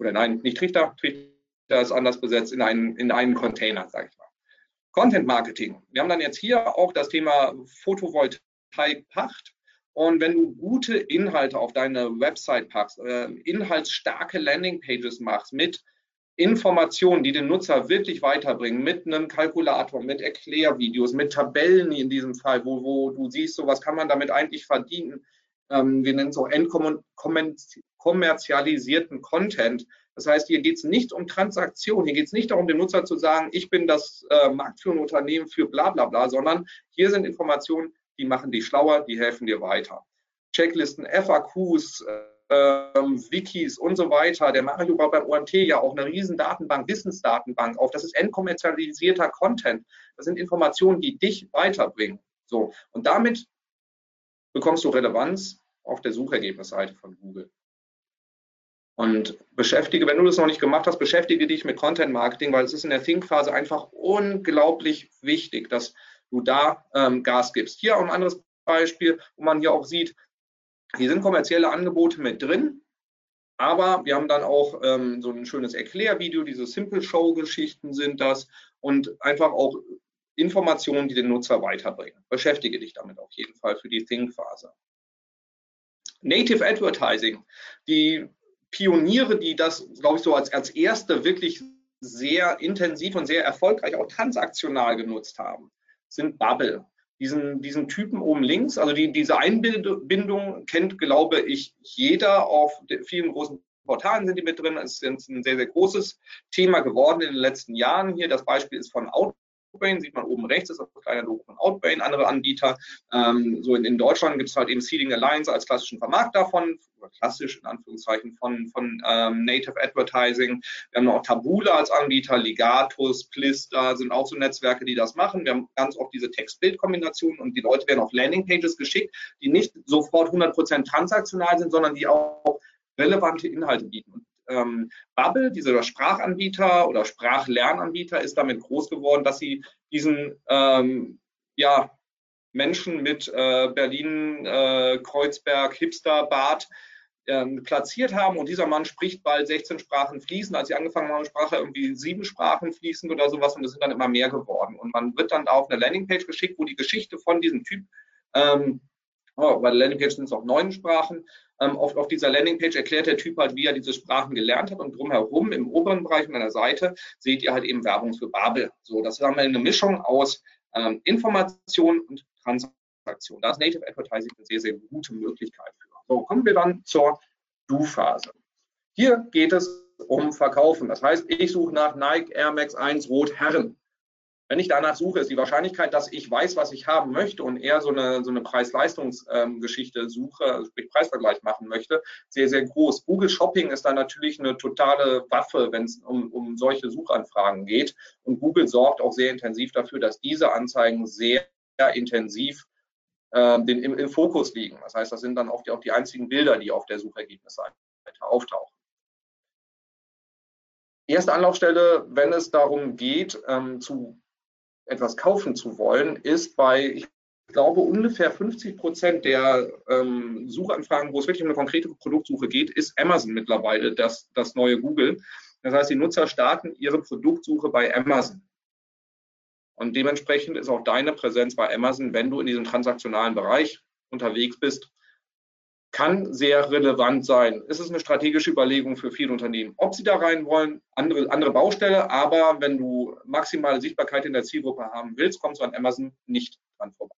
Speaker 2: oder nein, nicht Trichter, Trichter ist anders besetzt, in einen, in einen Container, sage ich mal. Content Marketing. Wir haben dann jetzt hier auch das Thema Photovoltaik-Pacht. Und wenn du gute Inhalte auf deine Website packst, äh, inhaltsstarke Landingpages machst mit Informationen, die den Nutzer wirklich weiterbringen, mit einem Kalkulator, mit Erklärvideos, mit Tabellen in diesem Fall, wo, wo du siehst, so was kann man damit eigentlich verdienen. Ähm, wir nennen es auch kommerzialisierten Content. Das heißt, hier geht es nicht um Transaktion, hier geht es nicht darum, dem Nutzer zu sagen, ich bin das äh, marktführende Unternehmen für bla bla bla, sondern hier sind Informationen, die machen dich schlauer, die helfen dir weiter. Checklisten, FAQs, äh, Wikis und so weiter. Der Mario baut beim OMT ja auch eine riesen Datenbank, Wissensdatenbank auf. Das ist entkommerzialisierter Content. Das sind Informationen, die dich weiterbringen. So. Und damit bekommst du Relevanz auf der Suchergebnisseite von Google. Und beschäftige, wenn du das noch nicht gemacht hast, beschäftige dich mit Content Marketing, weil es ist in der Think-Phase einfach unglaublich wichtig, dass du da ähm, Gas gibst. Hier auch ein anderes Beispiel, wo man hier auch sieht, hier sind kommerzielle Angebote mit drin, aber wir haben dann auch ähm, so ein schönes Erklärvideo, diese Simple Show-Geschichten sind das und einfach auch Informationen, die den Nutzer weiterbringen. Beschäftige dich damit auf jeden Fall für die Think-Phase. Native Advertising. Die Pioniere, die das, glaube ich, so als, als erste wirklich sehr intensiv und sehr erfolgreich auch transaktional genutzt haben, sind Bubble. Diesen, diesen Typen oben links, also die, diese Einbindung kennt, glaube ich, jeder auf vielen großen Portalen sind die mit drin. Es ist ein sehr, sehr großes Thema geworden in den letzten Jahren hier. Das Beispiel ist von Out Outbrain, sieht man oben rechts, ist das Logo von Outbrain, andere Anbieter. Ähm, so in, in Deutschland gibt es halt eben Seeding Alliance als klassischen Vermarkter von, oder klassisch in Anführungszeichen, von, von ähm, Native Advertising. Wir haben noch Tabula als Anbieter, Ligatus, Plister sind auch so Netzwerke, die das machen. Wir haben ganz oft diese Text-Bild-Kombination und die Leute werden auf Landingpages geschickt, die nicht sofort 100% transaktional sind, sondern die auch relevante Inhalte bieten ähm, Bubble, dieser Sprachanbieter oder Sprachlernanbieter, ist damit groß geworden, dass sie diesen ähm, ja, Menschen mit äh, Berlin, äh, Kreuzberg, Hipster, Bart ähm, platziert haben. Und dieser Mann spricht bald 16 Sprachen fließend. Als sie angefangen haben, sprach er irgendwie sieben Sprachen fließend oder sowas und es sind dann immer mehr geworden. Und man wird dann da auf eine Landingpage geschickt, wo die Geschichte von diesem Typ ähm, bei der Landingpage sind es auch neun Sprachen, ähm, auf, auf, dieser Landingpage erklärt der Typ halt, wie er diese Sprachen gelernt hat und drumherum im oberen Bereich meiner Seite seht ihr halt eben Werbung für Babel. So, das haben wir eine Mischung aus ähm, Information und Transaktion. Da ist Native Advertising eine sehr, sehr gute Möglichkeit für. So, kommen wir dann zur Do-Phase. Hier geht es um Verkaufen. Das heißt, ich suche nach Nike Air Max 1 Rot Herren. Wenn ich danach suche, ist die Wahrscheinlichkeit, dass ich weiß, was ich haben möchte und eher so eine, so eine Preis-Leistungs-Geschichte suche, also sprich Preisvergleich machen möchte, sehr, sehr groß. Google Shopping ist da natürlich eine totale Waffe, wenn es um, um solche Suchanfragen geht. Und Google sorgt auch sehr intensiv dafür, dass diese Anzeigen sehr, intensiv äh, den, im, im, Fokus liegen. Das heißt, das sind dann die, auch die einzigen Bilder, die auf der Suchergebnisseite auftauchen. Erste Anlaufstelle, wenn es darum geht, ähm, zu etwas kaufen zu wollen, ist bei, ich glaube, ungefähr 50 Prozent der ähm, Suchanfragen, wo es wirklich um eine konkrete Produktsuche geht, ist Amazon mittlerweile das, das neue Google. Das heißt, die Nutzer starten ihre Produktsuche bei Amazon. Und dementsprechend ist auch deine Präsenz bei Amazon, wenn du in diesem transaktionalen Bereich unterwegs bist, kann sehr relevant sein. Es ist eine strategische Überlegung für viele Unternehmen, ob sie da rein wollen, andere, andere Baustelle, aber wenn du maximale Sichtbarkeit in der Zielgruppe haben willst, kommst du an Amazon nicht dran vorbei.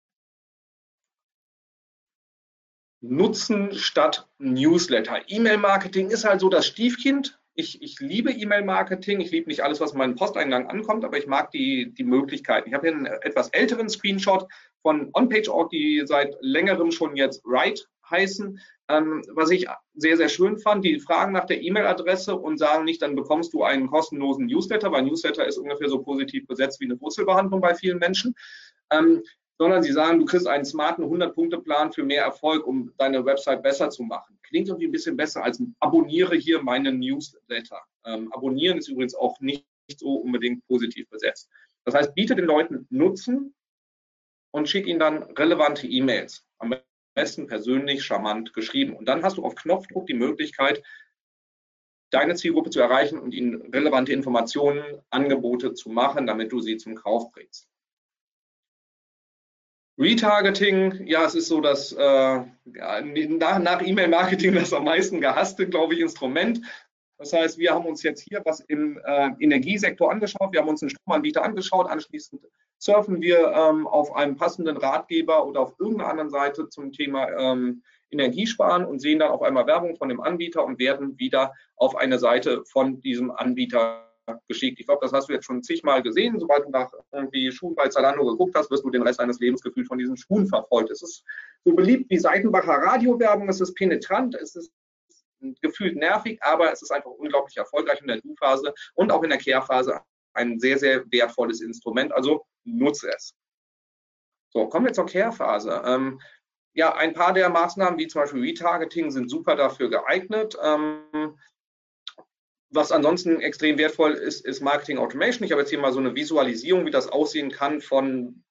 Speaker 2: Nutzen statt Newsletter. E-Mail-Marketing ist halt so das Stiefkind. Ich, ich liebe E-Mail-Marketing. Ich liebe nicht alles, was in meinen Posteingang ankommt, aber ich mag die, die Möglichkeiten. Ich habe hier einen etwas älteren Screenshot von OnPage.org, die seit längerem schon jetzt Write heißen. Ähm, was ich sehr, sehr schön fand, die fragen nach der E-Mail-Adresse und sagen nicht, dann bekommst du einen kostenlosen Newsletter, weil Newsletter ist ungefähr so positiv besetzt wie eine Wurzelbehandlung bei vielen Menschen. Ähm, sondern sie sagen, du kriegst einen smarten 100-Punkte-Plan für mehr Erfolg, um deine Website besser zu machen. Klingt irgendwie ein bisschen besser als abonniere hier meinen Newsletter. Ähm, abonnieren ist übrigens auch nicht, so unbedingt positiv besetzt. Das heißt, biete den Leuten Nutzen und schick ihnen dann relevante E-Mails. Am besten persönlich, charmant geschrieben. Und dann hast du auf Knopfdruck die Möglichkeit, deine Zielgruppe zu erreichen und ihnen relevante Informationen, Angebote zu machen, damit du sie zum Kauf bringst. Retargeting, ja, es ist so, dass äh, nach, nach E-Mail-Marketing das am meisten gehasste, glaube ich, Instrument. Das heißt, wir haben uns jetzt hier was im äh, Energiesektor angeschaut. Wir haben uns einen Stromanbieter angeschaut. Anschließend surfen wir ähm, auf einem passenden Ratgeber oder auf irgendeiner anderen Seite zum Thema ähm, Energiesparen und sehen dann auf einmal Werbung von dem Anbieter und werden wieder auf eine Seite von diesem Anbieter geschickt. Ich glaube, das hast du jetzt schon zigmal gesehen. Sobald du nach irgendwie Schuhen bei Zalando geguckt hast, wirst du den Rest deines Lebens gefühlt von diesen Schuhen verfolgt. Es ist so beliebt wie Seitenbacher Radiowerbung, es ist penetrant, es ist gefühlt nervig, aber es ist einfach unglaublich erfolgreich in der Du-Phase und auch in der Kehrphase ein sehr, sehr wertvolles Instrument. Also nutze es. So, kommen wir zur Kehrphase. Ähm, ja, ein paar der Maßnahmen, wie zum Beispiel Retargeting, sind super dafür geeignet. Ähm, was ansonsten extrem wertvoll ist, ist Marketing Automation. Ich habe jetzt hier mal so eine Visualisierung, wie das aussehen kann von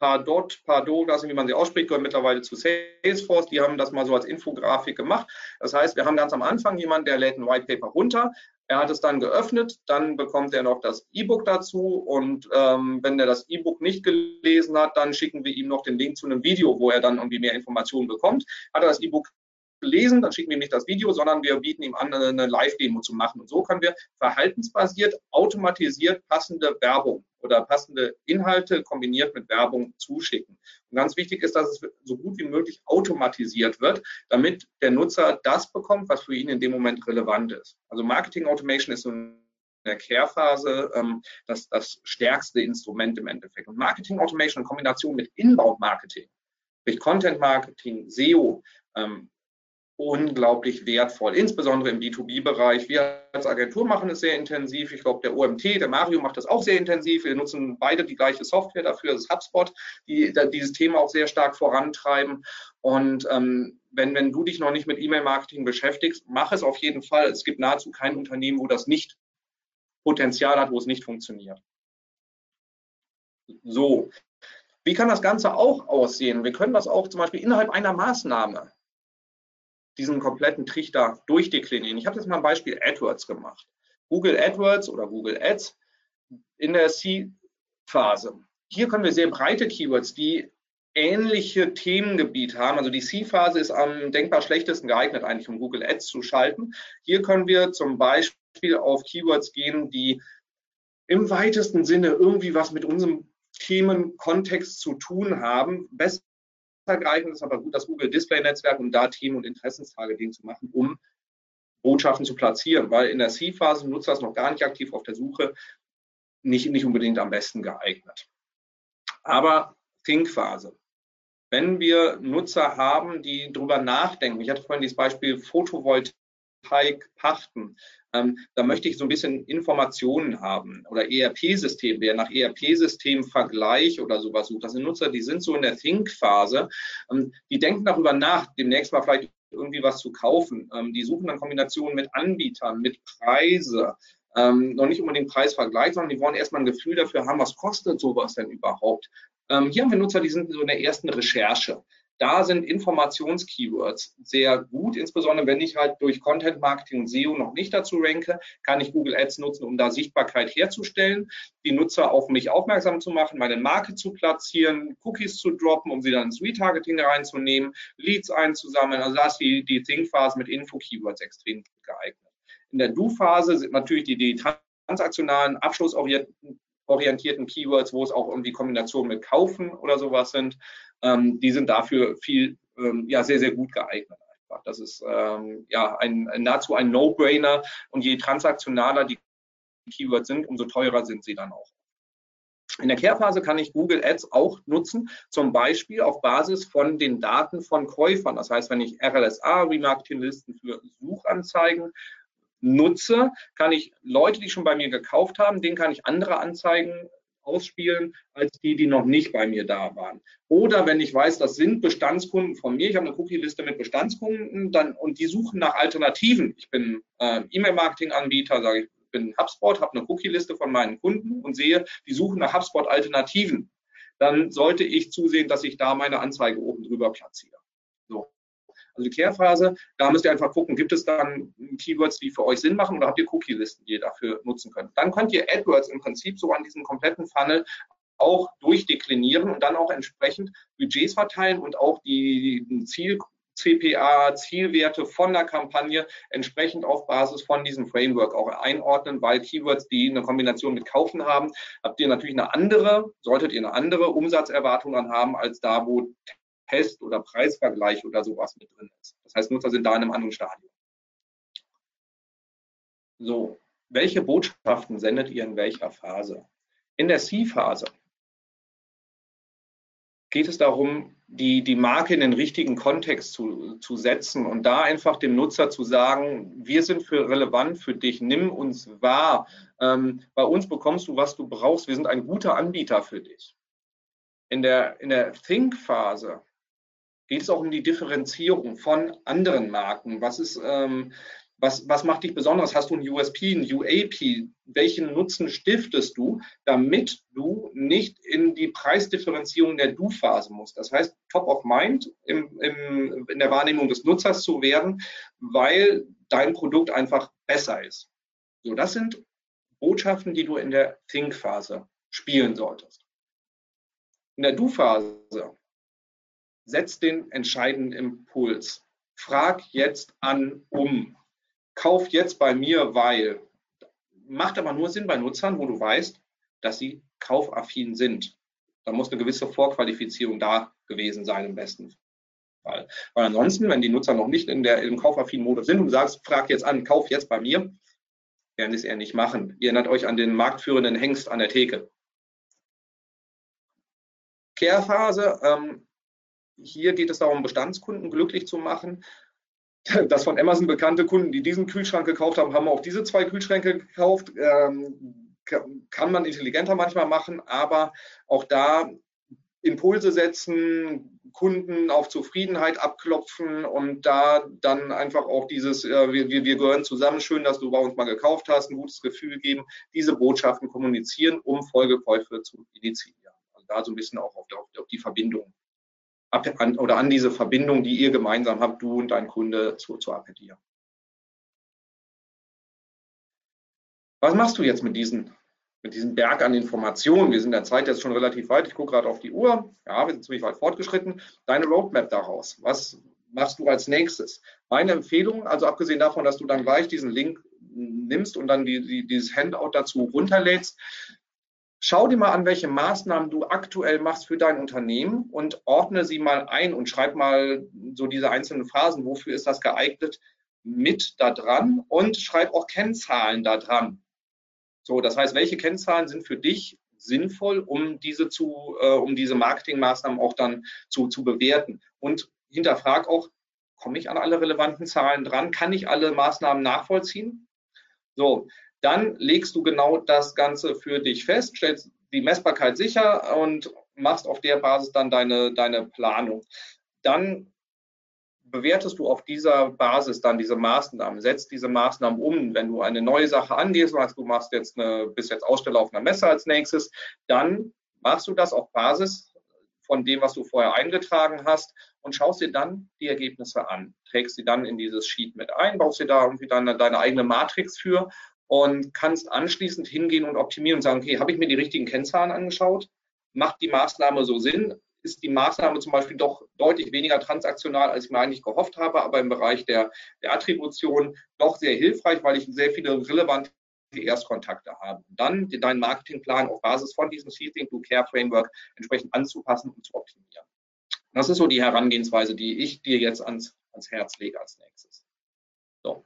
Speaker 2: Pardot, Pardot, weiß nicht, wie man sie ausspricht, gehört mittlerweile zu Salesforce. Die haben das mal so als Infografik gemacht. Das heißt, wir haben ganz am Anfang jemanden, der lädt ein White Paper runter. Er hat es dann geöffnet, dann bekommt er noch das E-Book dazu und ähm, wenn er das E-Book nicht gelesen hat, dann schicken wir ihm noch den Link zu einem Video, wo er dann irgendwie mehr Informationen bekommt. Hat er das E-Book lesen, dann schicken wir ihm nicht das Video, sondern wir bieten ihm an, eine Live-Demo zu machen. Und so können wir verhaltensbasiert, automatisiert passende Werbung oder passende Inhalte kombiniert mit Werbung zuschicken. Und ganz wichtig ist, dass es so gut wie möglich automatisiert wird, damit der Nutzer das bekommt, was für ihn in dem Moment relevant ist. Also Marketing Automation ist so in der Care-Phase ähm, das, das stärkste Instrument im Endeffekt. Und Marketing Automation in Kombination mit Inbound Marketing, sprich Content Marketing, SEO, ähm, unglaublich wertvoll, insbesondere im B2B-Bereich. Wir als Agentur machen es sehr intensiv. Ich glaube, der OMT, der Mario macht das auch sehr intensiv. Wir nutzen beide die gleiche Software dafür, das ist HubSpot, die dieses Thema auch sehr stark vorantreiben. Und ähm, wenn, wenn du dich noch nicht mit E-Mail-Marketing beschäftigst, mach es auf jeden Fall. Es gibt nahezu kein Unternehmen, wo das nicht Potenzial hat, wo es nicht funktioniert. So, wie kann das Ganze auch aussehen? Wir können das auch zum Beispiel innerhalb einer Maßnahme diesen kompletten Trichter durchdeklinieren. Ich habe jetzt mal ein Beispiel AdWords gemacht. Google AdWords oder Google Ads in der C-Phase. Hier können wir sehr breite Keywords, die ähnliche Themengebiet haben. Also die C-Phase ist am denkbar schlechtesten geeignet, eigentlich um Google Ads zu schalten. Hier können wir zum Beispiel auf Keywords gehen, die im weitesten Sinne irgendwie was mit unserem Themenkontext zu tun haben. Best ergreifend, ist aber gut das Google Display Netzwerk, um da Themen- und Interessenstargeting zu machen, um Botschaften zu platzieren, weil in der C-Phase nutzt das noch gar nicht aktiv auf der Suche, nicht, nicht unbedingt am besten geeignet. Aber Think-Phase. Wenn wir Nutzer haben, die darüber nachdenken, ich hatte vorhin dieses Beispiel Photovoltaik pachten, ähm, da möchte ich so ein bisschen Informationen haben oder ERP-System, wer nach ERP-System Vergleich oder sowas sucht. Das sind Nutzer, die sind so in der Think-Phase, ähm, die denken darüber nach, demnächst mal vielleicht irgendwie was zu kaufen. Ähm, die suchen dann Kombinationen mit Anbietern, mit Preise, ähm, noch nicht unbedingt Preisvergleich, sondern die wollen erstmal ein Gefühl dafür haben, was kostet sowas denn überhaupt? Ähm, hier haben wir Nutzer, die sind so in der ersten Recherche. Da sind Informations-Keywords sehr gut, insbesondere wenn ich halt durch Content Marketing und SEO noch nicht dazu ranke, kann ich Google Ads nutzen, um da Sichtbarkeit herzustellen, die Nutzer auf mich aufmerksam zu machen, meine Marke zu platzieren, Cookies zu droppen, um sie dann ins Retargeting reinzunehmen, Leads einzusammeln. Also da ist die, die Think-Phase mit Info-Keywords extrem geeignet. In der Do-Phase sind natürlich die, die transaktionalen, abschlussorientierten Keywords, wo es auch irgendwie Kombinationen mit Kaufen oder sowas sind ähm, die sind dafür viel, ähm, ja, sehr, sehr gut geeignet. Einfach. Das ist ähm, ja ein, nahezu ein No-Brainer und je transaktionaler die Keywords sind, umso teurer sind sie dann auch. In der Kehrphase kann ich Google Ads auch nutzen, zum Beispiel auf Basis von den Daten von Käufern. Das heißt, wenn ich RLSA, Remarketing-Listen für Suchanzeigen nutze, kann ich Leute, die schon bei mir gekauft haben, denen kann ich andere Anzeigen ausspielen als die, die noch nicht bei mir da waren. Oder wenn ich weiß, das sind Bestandskunden von mir, ich habe eine Cookie-Liste mit Bestandskunden dann, und die suchen nach Alternativen. Ich bin äh, E-Mail-Marketing-Anbieter, sage ich, bin HubSpot, habe eine Cookie-Liste von meinen Kunden und sehe, die suchen nach HubSpot-Alternativen. Dann sollte ich zusehen, dass ich da meine Anzeige oben drüber platziere. So. Also die Kehrphase, da müsst ihr einfach gucken, gibt es dann Keywords, die für euch Sinn machen oder habt ihr Cookie-Listen, die ihr dafür nutzen könnt. Dann könnt ihr AdWords im Prinzip so an diesem kompletten Funnel auch durchdeklinieren und dann auch entsprechend Budgets verteilen und auch die Ziel, CPA, Zielwerte von der Kampagne entsprechend auf Basis von diesem Framework auch einordnen, weil Keywords, die eine Kombination mit Kaufen haben, habt ihr natürlich eine andere, solltet ihr eine andere Umsatzerwartung dann haben, als da, wo Test oder Preisvergleich oder sowas mit drin ist. Das heißt, Nutzer sind da in einem anderen Stadium. So, welche Botschaften sendet ihr in welcher Phase? In der C-Phase geht es darum, die, die Marke in den richtigen Kontext zu, zu setzen und da einfach dem Nutzer zu sagen, wir sind für relevant für dich, nimm uns wahr. Ähm, bei uns bekommst du, was du brauchst. Wir sind ein guter Anbieter für dich. In der, in der Think-Phase geht es auch um die Differenzierung von anderen Marken. Was ist, ähm, was, was macht dich besonders? Hast du ein USP, ein UAP? Welchen Nutzen stiftest du, damit du nicht in die Preisdifferenzierung der Du-Phase musst? Das heißt, top of mind im, im, in der Wahrnehmung des Nutzers zu werden, weil dein Produkt einfach besser ist. So, das sind Botschaften, die du in der Think-Phase spielen solltest. In der Du-Phase setz den entscheidenden Impuls. Frag jetzt an, um kauf jetzt bei mir, weil. Macht aber nur Sinn bei Nutzern, wo du weißt, dass sie kaufaffin sind. Da muss eine gewisse Vorqualifizierung da gewesen sein im besten Fall. Weil ansonsten, wenn die Nutzer noch nicht in der, im kaufaffinen Modus sind und du sagst, frag jetzt an, kauf jetzt bei mir, werden es eher nicht machen. Ihr erinnert euch an den marktführenden Hengst an der Theke. Kehrphase, ähm, hier geht es darum, Bestandskunden glücklich zu machen <laughs> das von Amazon bekannte Kunden, die diesen Kühlschrank gekauft haben, haben auch diese zwei Kühlschränke gekauft. Ähm, kann man intelligenter manchmal machen, aber auch da Impulse setzen, Kunden auf Zufriedenheit abklopfen und da dann einfach auch dieses, äh, wir, wir gehören zusammen, schön, dass du bei uns mal gekauft hast, ein gutes Gefühl geben, diese Botschaften kommunizieren, um Folgekäufe zu initiieren. Also da so ein bisschen auch auf, auf die Verbindung an, oder an diese Verbindung, die ihr gemeinsam habt, du und dein Kunde, zu, zu appellieren. Was machst du jetzt mit diesen, mit diesem Berg an Informationen? Wir sind in der Zeit jetzt schon relativ weit. Ich gucke gerade auf die Uhr. Ja, wir sind ziemlich weit fortgeschritten. Deine Roadmap daraus. Was machst du als nächstes? Meine Empfehlung, also abgesehen davon, dass du dann gleich diesen Link nimmst und dann die, die, dieses Handout dazu runterlädst, Schau dir mal an, welche Maßnahmen du aktuell machst für dein Unternehmen und ordne sie mal ein und schreib mal so diese einzelnen Phasen, wofür ist das geeignet, mit da dran und schreib auch Kennzahlen da dran. So, das heißt, welche Kennzahlen sind für dich sinnvoll, um diese zu, äh, um diese Marketingmaßnahmen auch dann zu, zu bewerten? Und hinterfrag auch, komme ich an alle relevanten Zahlen dran? Kann ich alle Maßnahmen nachvollziehen? So, dann legst du genau das Ganze für dich fest, stellst die Messbarkeit sicher und machst auf der Basis dann deine, deine Planung. Dann bewertest du auf dieser Basis dann diese Maßnahmen, setzt diese Maßnahmen um. Wenn du eine neue Sache angehst, sagst du machst jetzt eine, bist jetzt Aussteller auf einer Messe als nächstes, dann machst du das auf Basis von dem, was du vorher eingetragen hast und schaust dir dann die Ergebnisse an, trägst sie dann in dieses Sheet mit ein, baust dir da irgendwie deine, deine eigene Matrix für und kannst anschließend hingehen und optimieren und sagen, okay, habe ich mir die richtigen Kennzahlen angeschaut? Macht die Maßnahme so Sinn? Ist die Maßnahme zum Beispiel doch deutlich weniger transaktional, als ich mir eigentlich gehofft habe, aber im Bereich der, der Attribution doch sehr hilfreich, weil ich sehr viele relevante Erstkontakte habe. Und dann deinen Marketingplan auf Basis von diesem Seeding to Care Framework entsprechend anzupassen und zu optimieren. Das ist so die Herangehensweise, die ich dir jetzt ans, ans Herz lege als nächstes. So.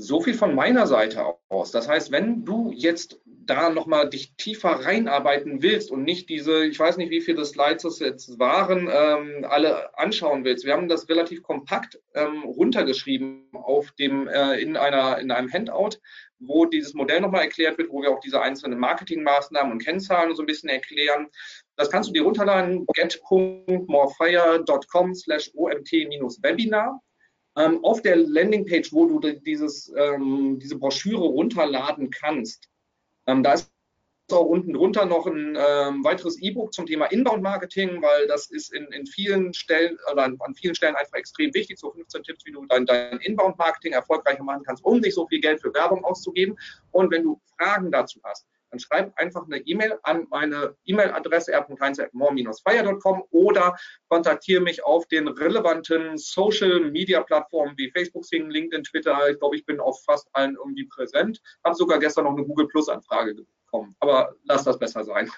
Speaker 2: So viel von meiner Seite aus. Das heißt, wenn du jetzt da nochmal dich tiefer reinarbeiten willst und nicht diese, ich weiß nicht, wie viele Slides es jetzt waren, ähm, alle anschauen willst. Wir haben das relativ kompakt ähm, runtergeschrieben auf dem, äh, in, einer, in einem Handout, wo dieses Modell nochmal erklärt wird, wo wir auch diese einzelnen Marketingmaßnahmen und Kennzahlen so ein bisschen erklären. Das kannst du dir runterladen, get.morefire.com slash omt-webinar. Ähm, auf der Landingpage, wo du dieses, ähm, diese Broschüre runterladen kannst, ähm, da ist auch unten drunter noch ein ähm, weiteres E-Book zum Thema Inbound-Marketing, weil das ist in, in vielen Stellen oder an, an, vielen Stellen einfach extrem wichtig. So 15 Tipps, wie du dein, dein Inbound-Marketing erfolgreicher machen kannst, um nicht so viel Geld für Werbung auszugeben. Und wenn du Fragen dazu hast, dann schreib einfach eine E-Mail an meine E-Mail-Adresse r.heinz.more-fire.com oder kontaktiere mich auf den relevanten Social-Media-Plattformen wie Facebook, Sing, LinkedIn, Twitter. Ich glaube, ich bin auf fast allen irgendwie präsent. Habe sogar gestern noch eine Google Plus-Anfrage bekommen, aber lass das besser sein.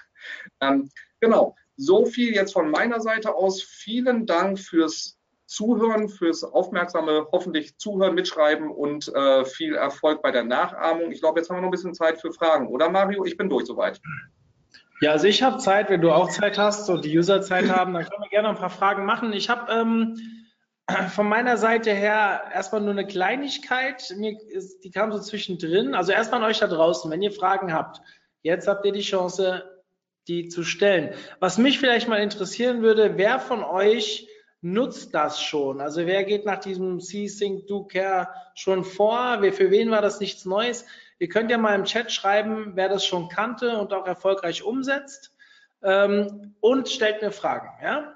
Speaker 2: Ähm, genau, so viel jetzt von meiner Seite aus. Vielen Dank fürs Zuhören, fürs aufmerksame, hoffentlich Zuhören, Mitschreiben und äh, viel Erfolg bei der Nachahmung. Ich glaube, jetzt haben wir noch ein bisschen Zeit für Fragen, oder Mario? Ich bin durch soweit.
Speaker 1: Ja, also ich habe Zeit, wenn du auch Zeit hast und die User Zeit haben, dann können wir gerne ein paar Fragen machen. Ich habe ähm, von meiner Seite her erstmal nur eine Kleinigkeit, Mir ist, die kam so zwischendrin. Also erstmal an euch da draußen, wenn ihr Fragen habt, jetzt habt ihr die Chance, die zu stellen. Was mich vielleicht mal interessieren würde, wer von euch nutzt das schon? Also wer geht nach diesem C-Sync Do Care schon vor? Für wen war das nichts Neues? Ihr könnt ja mal im Chat schreiben, wer das schon kannte und auch erfolgreich umsetzt. Ähm, und stellt mir Fragen. Ja?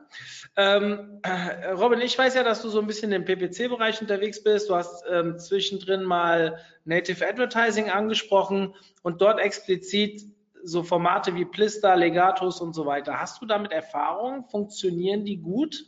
Speaker 1: Ähm, äh, Robin, ich weiß ja, dass du so ein bisschen im PPC-Bereich unterwegs bist. Du hast ähm, zwischendrin mal Native Advertising angesprochen und dort explizit so Formate wie Plister, Legatus und so weiter. Hast du damit Erfahrung? Funktionieren die gut?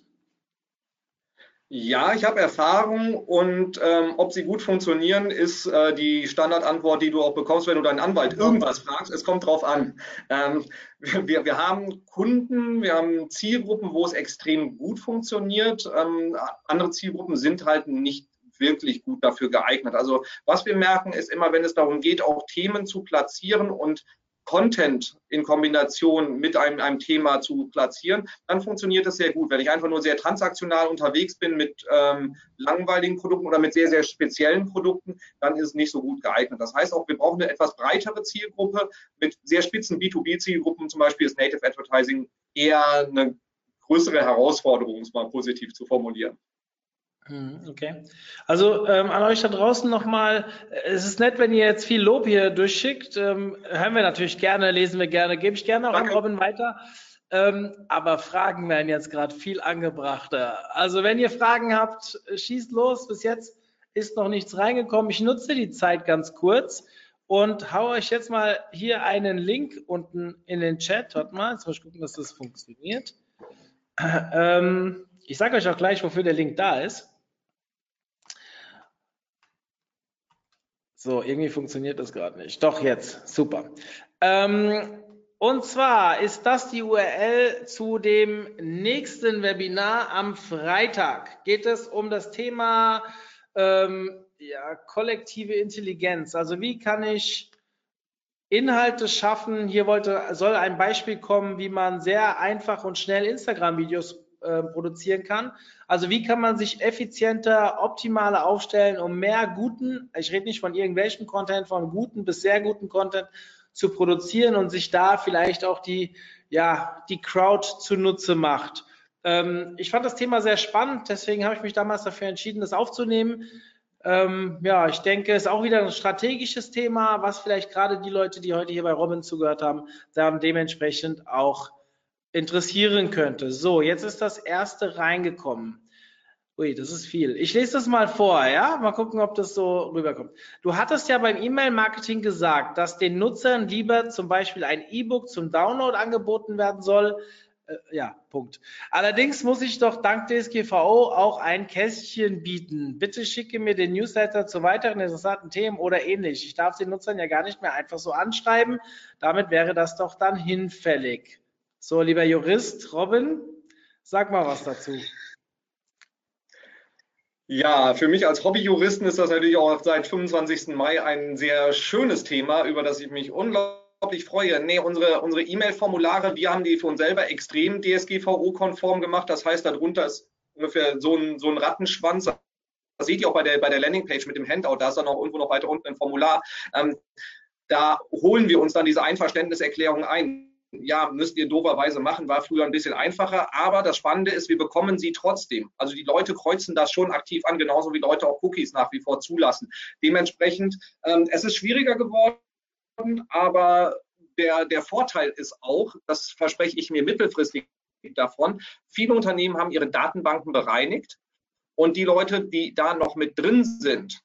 Speaker 2: Ja, ich habe Erfahrung und ähm, ob sie gut funktionieren, ist äh, die Standardantwort, die du auch bekommst, wenn du deinen Anwalt irgendwas fragst. Es kommt drauf an. Ähm, wir, wir haben Kunden, wir haben Zielgruppen, wo es extrem gut funktioniert. Ähm, andere Zielgruppen sind halt nicht wirklich gut dafür geeignet. Also was wir merken, ist immer, wenn es darum geht, auch Themen zu platzieren und Content in Kombination mit einem, einem Thema zu platzieren, dann funktioniert das sehr gut. Wenn ich einfach nur sehr transaktional unterwegs bin mit ähm, langweiligen Produkten oder mit sehr, sehr speziellen Produkten, dann ist es nicht so gut geeignet. Das heißt auch, wir brauchen eine etwas breitere Zielgruppe. Mit sehr spitzen B2B-Zielgruppen zum Beispiel ist Native Advertising eher eine größere Herausforderung, um es mal positiv zu formulieren.
Speaker 1: Hm, okay. Also ähm, an euch da draußen nochmal, es ist nett, wenn ihr jetzt viel Lob hier durchschickt. Ähm, hören wir natürlich gerne, lesen wir gerne, gebe ich gerne auch Danke. an Robin weiter. Ähm, aber Fragen werden jetzt gerade viel angebrachter. Also wenn ihr Fragen habt, schießt los. Bis jetzt ist noch nichts reingekommen. Ich nutze die Zeit ganz kurz und hau euch jetzt mal hier einen Link unten in den Chat. Warte mal, jetzt muss ich gucken, dass das funktioniert. Ähm, ich sage euch auch gleich, wofür der Link da ist. So, irgendwie funktioniert das gerade nicht. Doch jetzt, super. Ähm, und zwar ist das die URL zu dem nächsten Webinar am Freitag. Geht es um das Thema ähm, ja, kollektive Intelligenz. Also wie kann ich Inhalte schaffen? Hier wollte, soll ein Beispiel kommen, wie man sehr einfach und schnell Instagram-Videos äh, produzieren kann. Also wie kann man sich effizienter, optimaler aufstellen, um mehr guten, ich rede nicht von irgendwelchen Content, von guten bis sehr guten Content zu produzieren und sich da vielleicht auch die, ja, die Crowd zunutze macht. Ähm, ich fand das Thema sehr spannend, deswegen habe ich mich damals dafür entschieden, das aufzunehmen. Ähm, ja, ich denke, es ist auch wieder ein strategisches Thema, was vielleicht gerade die Leute, die heute hier bei Robin zugehört haben, dann dementsprechend auch interessieren könnte. So, jetzt ist das erste reingekommen. Ui, das ist viel. Ich lese das mal vor, ja? Mal gucken, ob das so rüberkommt. Du hattest ja beim E-Mail-Marketing gesagt, dass den Nutzern lieber zum Beispiel ein E-Book zum Download angeboten werden soll. Äh, ja, Punkt. Allerdings muss ich doch dank DSGVO auch ein Kästchen bieten. Bitte schicke mir den Newsletter zu weiteren interessanten Themen oder ähnlich. Ich darf den Nutzern ja gar nicht mehr einfach so anschreiben. Damit wäre das doch dann hinfällig. So, lieber Jurist, Robin, sag mal was dazu.
Speaker 2: Ja, für mich als Hobbyjuristen ist das natürlich auch seit 25. Mai ein sehr schönes Thema, über das ich mich unglaublich freue. Nee, unsere unsere E-Mail-Formulare, wir haben die für uns selber extrem DSGVO-konform gemacht. Das heißt, darunter ist ungefähr so ein, so ein Rattenschwanz. Das seht ihr auch bei der, bei der Landingpage mit dem Handout. Da ist dann auch irgendwo noch weiter unten ein Formular. Ähm, da holen wir uns dann diese Einverständniserklärung ein ja, müsst ihr doberweise machen, war früher ein bisschen einfacher. Aber das Spannende ist, wir bekommen sie trotzdem. Also die Leute kreuzen das schon aktiv an, genauso wie Leute auch Cookies nach wie vor zulassen. Dementsprechend, ähm, es ist schwieriger geworden, aber der, der Vorteil ist auch, das verspreche ich mir mittelfristig davon, viele Unternehmen haben ihre Datenbanken bereinigt und die Leute, die da noch mit drin sind,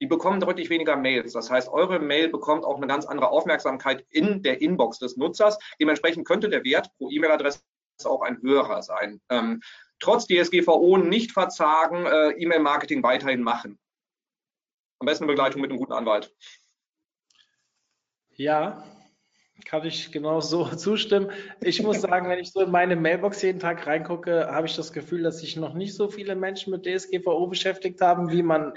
Speaker 2: die bekommen deutlich weniger Mails. Das heißt, eure Mail bekommt auch eine ganz andere Aufmerksamkeit in der Inbox des Nutzers. Dementsprechend könnte der Wert pro E-Mail-Adresse auch ein höherer sein. Ähm, trotz DSGVO nicht verzagen, äh, E-Mail-Marketing weiterhin machen. Am besten eine Begleitung mit einem guten Anwalt.
Speaker 1: Ja, kann ich genau so <laughs> zustimmen. Ich muss sagen, wenn ich so in meine Mailbox jeden Tag reingucke, habe ich das Gefühl, dass sich noch nicht so viele Menschen mit DSGVO beschäftigt haben, wie man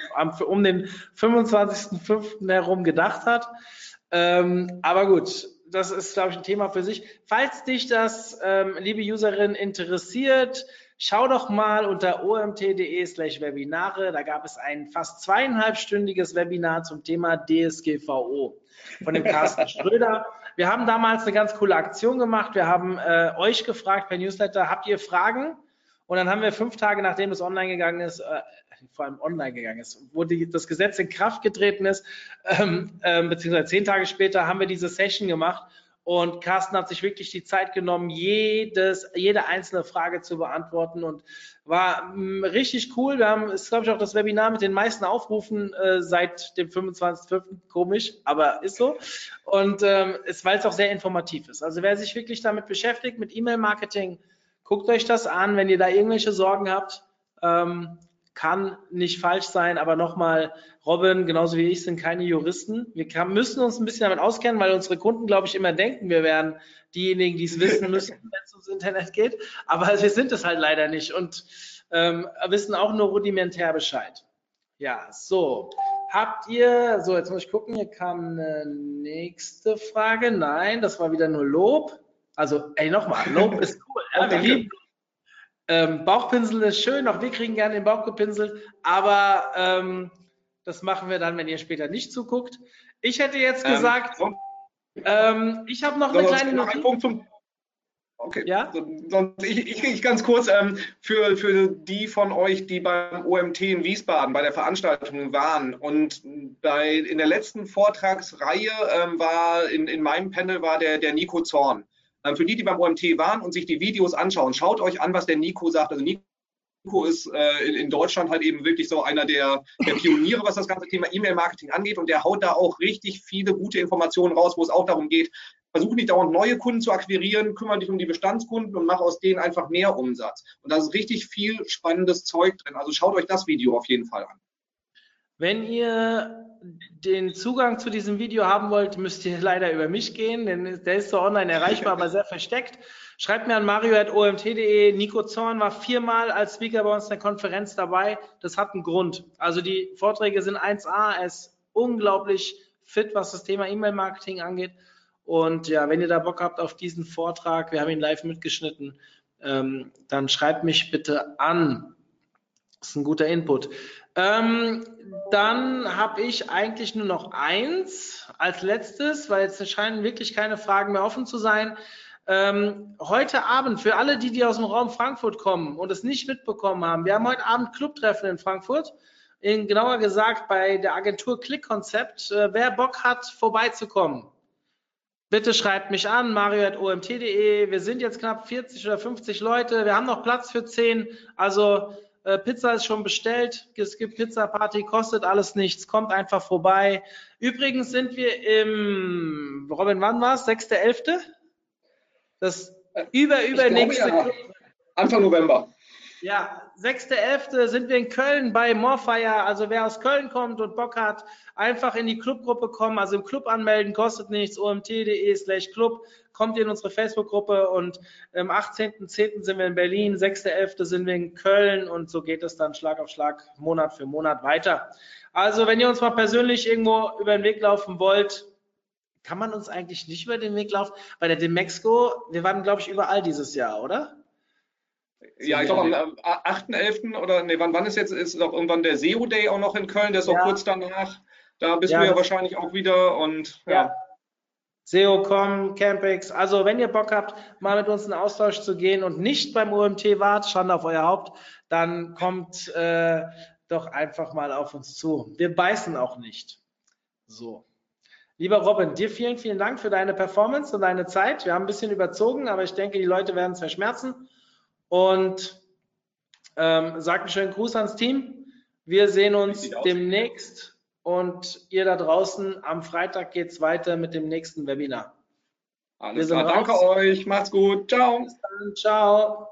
Speaker 1: um den 25.05. herum gedacht hat. Ähm, aber gut, das ist, glaube ich, ein Thema für sich. Falls dich das, ähm, liebe Userin, interessiert, schau doch mal unter omt.de slash Webinare. Da gab es ein fast zweieinhalbstündiges Webinar zum Thema DSGVO von dem Carsten <laughs> Schröder. Wir haben damals eine ganz coole Aktion gemacht. Wir haben äh, euch gefragt per Newsletter, habt ihr Fragen? Und dann haben wir fünf Tage, nachdem es online gegangen ist, äh, vor allem online gegangen ist, wo die, das Gesetz in Kraft getreten ist, ähm, ähm, beziehungsweise zehn Tage später haben wir diese Session gemacht und Carsten hat sich wirklich die Zeit genommen, jedes, jede einzelne Frage zu beantworten und war mh, mm, richtig cool. Wir haben, ist glaube ich auch das Webinar mit den meisten Aufrufen äh, seit dem 25.05. Komisch, aber ist so. Und ähm, ist, weil es auch sehr informativ ist. Also wer sich wirklich damit beschäftigt, mit E-Mail-Marketing, guckt euch das an. Wenn ihr da irgendwelche Sorgen habt, ähm, kann nicht falsch sein, aber nochmal, Robin, genauso wie ich, sind keine Juristen. Wir kann, müssen uns ein bisschen damit auskennen, weil unsere Kunden, glaube ich, immer denken, wir wären diejenigen, die es wissen müssen, <laughs> wenn es ums Internet geht. Aber wir sind es halt leider nicht und ähm, wissen auch nur rudimentär Bescheid. Ja, so. Habt ihr, so jetzt muss ich gucken, hier kam eine nächste Frage. Nein, das war wieder nur Lob. Also, ey, nochmal, Lob ist cool. Ja, wir lieben ähm, Bauchpinsel ist schön, auch wir kriegen gerne den Bauch gepinselt, aber ähm, das machen wir dann, wenn ihr später nicht zuguckt. Ich hätte jetzt ähm, gesagt, ähm, ich habe noch eine kleine Notiz.
Speaker 2: Okay, ja? Sonst ich, ich, ich ganz kurz ähm, für, für die von euch, die beim OMT in Wiesbaden bei der Veranstaltung waren und bei, in der letzten Vortragsreihe ähm, war in, in meinem Panel war der, der Nico Zorn. Ähm, für die, die beim OMT waren und sich die Videos anschauen, schaut euch an, was der Nico sagt. Also Nico ist äh, in, in, Deutschland halt eben wirklich so einer der, der Pioniere, was das ganze Thema E-Mail-Marketing angeht. Und der haut da auch richtig viele gute Informationen raus, wo es auch darum geht, versuch nicht dauernd neue Kunden zu akquirieren, kümmere dich um die Bestandskunden und mach aus denen einfach mehr Umsatz. Und da ist richtig viel spannendes Zeug drin. Also schaut euch das Video auf jeden Fall an.
Speaker 1: Wenn ihr den Zugang zu diesem Video haben wollt, müsst ihr leider über mich gehen, denn der ist so online erreichbar, aber sehr versteckt. Schreibt mir an mario.omt.de. Nico Zorn war viermal als Speaker bei uns in der Konferenz dabei. Das hat einen Grund. Also die Vorträge sind 1A. Er ist unglaublich fit, was das Thema E-Mail-Marketing angeht. Und ja, wenn ihr da Bock habt auf diesen Vortrag, wir haben ihn live mitgeschnitten, ähm, dann schreibt mich bitte an. Das ist ein guter Input. Ähm, dann habe ich eigentlich nur noch eins als letztes, weil jetzt scheinen wirklich keine Fragen mehr offen zu sein. Ähm, heute Abend, für alle, die, die aus dem Raum Frankfurt kommen und es nicht mitbekommen haben, wir haben heute Abend Clubtreffen in Frankfurt. In, genauer gesagt bei der Agentur Click Concept. Äh, wer Bock hat, vorbeizukommen, Bitte schreibt mich an, mario.omt.de. Wir sind jetzt knapp 40 oder 50 Leute. Wir haben noch Platz für 10. Also äh, Pizza ist schon bestellt. Es gibt Pizza Party, kostet alles nichts. Kommt einfach vorbei. Übrigens sind wir im, Robin, wann war es? 6.11.? Das über, übernächste
Speaker 2: ja. Anfang November.
Speaker 1: Ja, 6.11. sind wir in Köln bei Morfire. Also wer aus Köln kommt und Bock hat, einfach in die Clubgruppe kommen. Also im Club anmelden, kostet nichts. omt.de slash Club. Kommt in unsere Facebook-Gruppe und am 18.10. sind wir in Berlin, 6.11. sind wir in Köln und so geht es dann Schlag auf Schlag, Monat für Monat weiter. Also wenn ihr uns mal persönlich irgendwo über den Weg laufen wollt, kann man uns eigentlich nicht über den Weg laufen? Bei der Demexco, wir waren, glaube ich, überall dieses Jahr, oder?
Speaker 2: Ja, ich glaube am 8.11. oder nee, wann, wann ist jetzt, ist doch irgendwann der SEO Day auch noch in Köln, der ist auch
Speaker 1: Ja.
Speaker 2: kurz danach. Da bist
Speaker 1: Ja,
Speaker 2: du ja wahrscheinlich auch wieder und ja.
Speaker 1: Ja. SEO.com, Campix. Also wenn ihr Bock habt, mal mit uns in Austausch zu gehen und nicht beim OMT wart, Schande auf euer Haupt, dann kommt äh, doch einfach mal auf uns zu. Wir beißen auch nicht. So. Lieber Robin, dir vielen, vielen Dank für deine Performance und deine Zeit. Wir haben ein bisschen überzogen, aber ich denke, die Leute werden es verschmerzen. Und ähm, sag einen schönen Gruß ans Team. Wir sehen uns demnächst und ihr da draußen am Freitag geht's weiter mit dem nächsten Webinar. Wir
Speaker 2: Alles
Speaker 1: sind
Speaker 2: klar, danke
Speaker 1: raus.
Speaker 2: euch, macht's gut, ciao.
Speaker 1: Bis dann, ciao.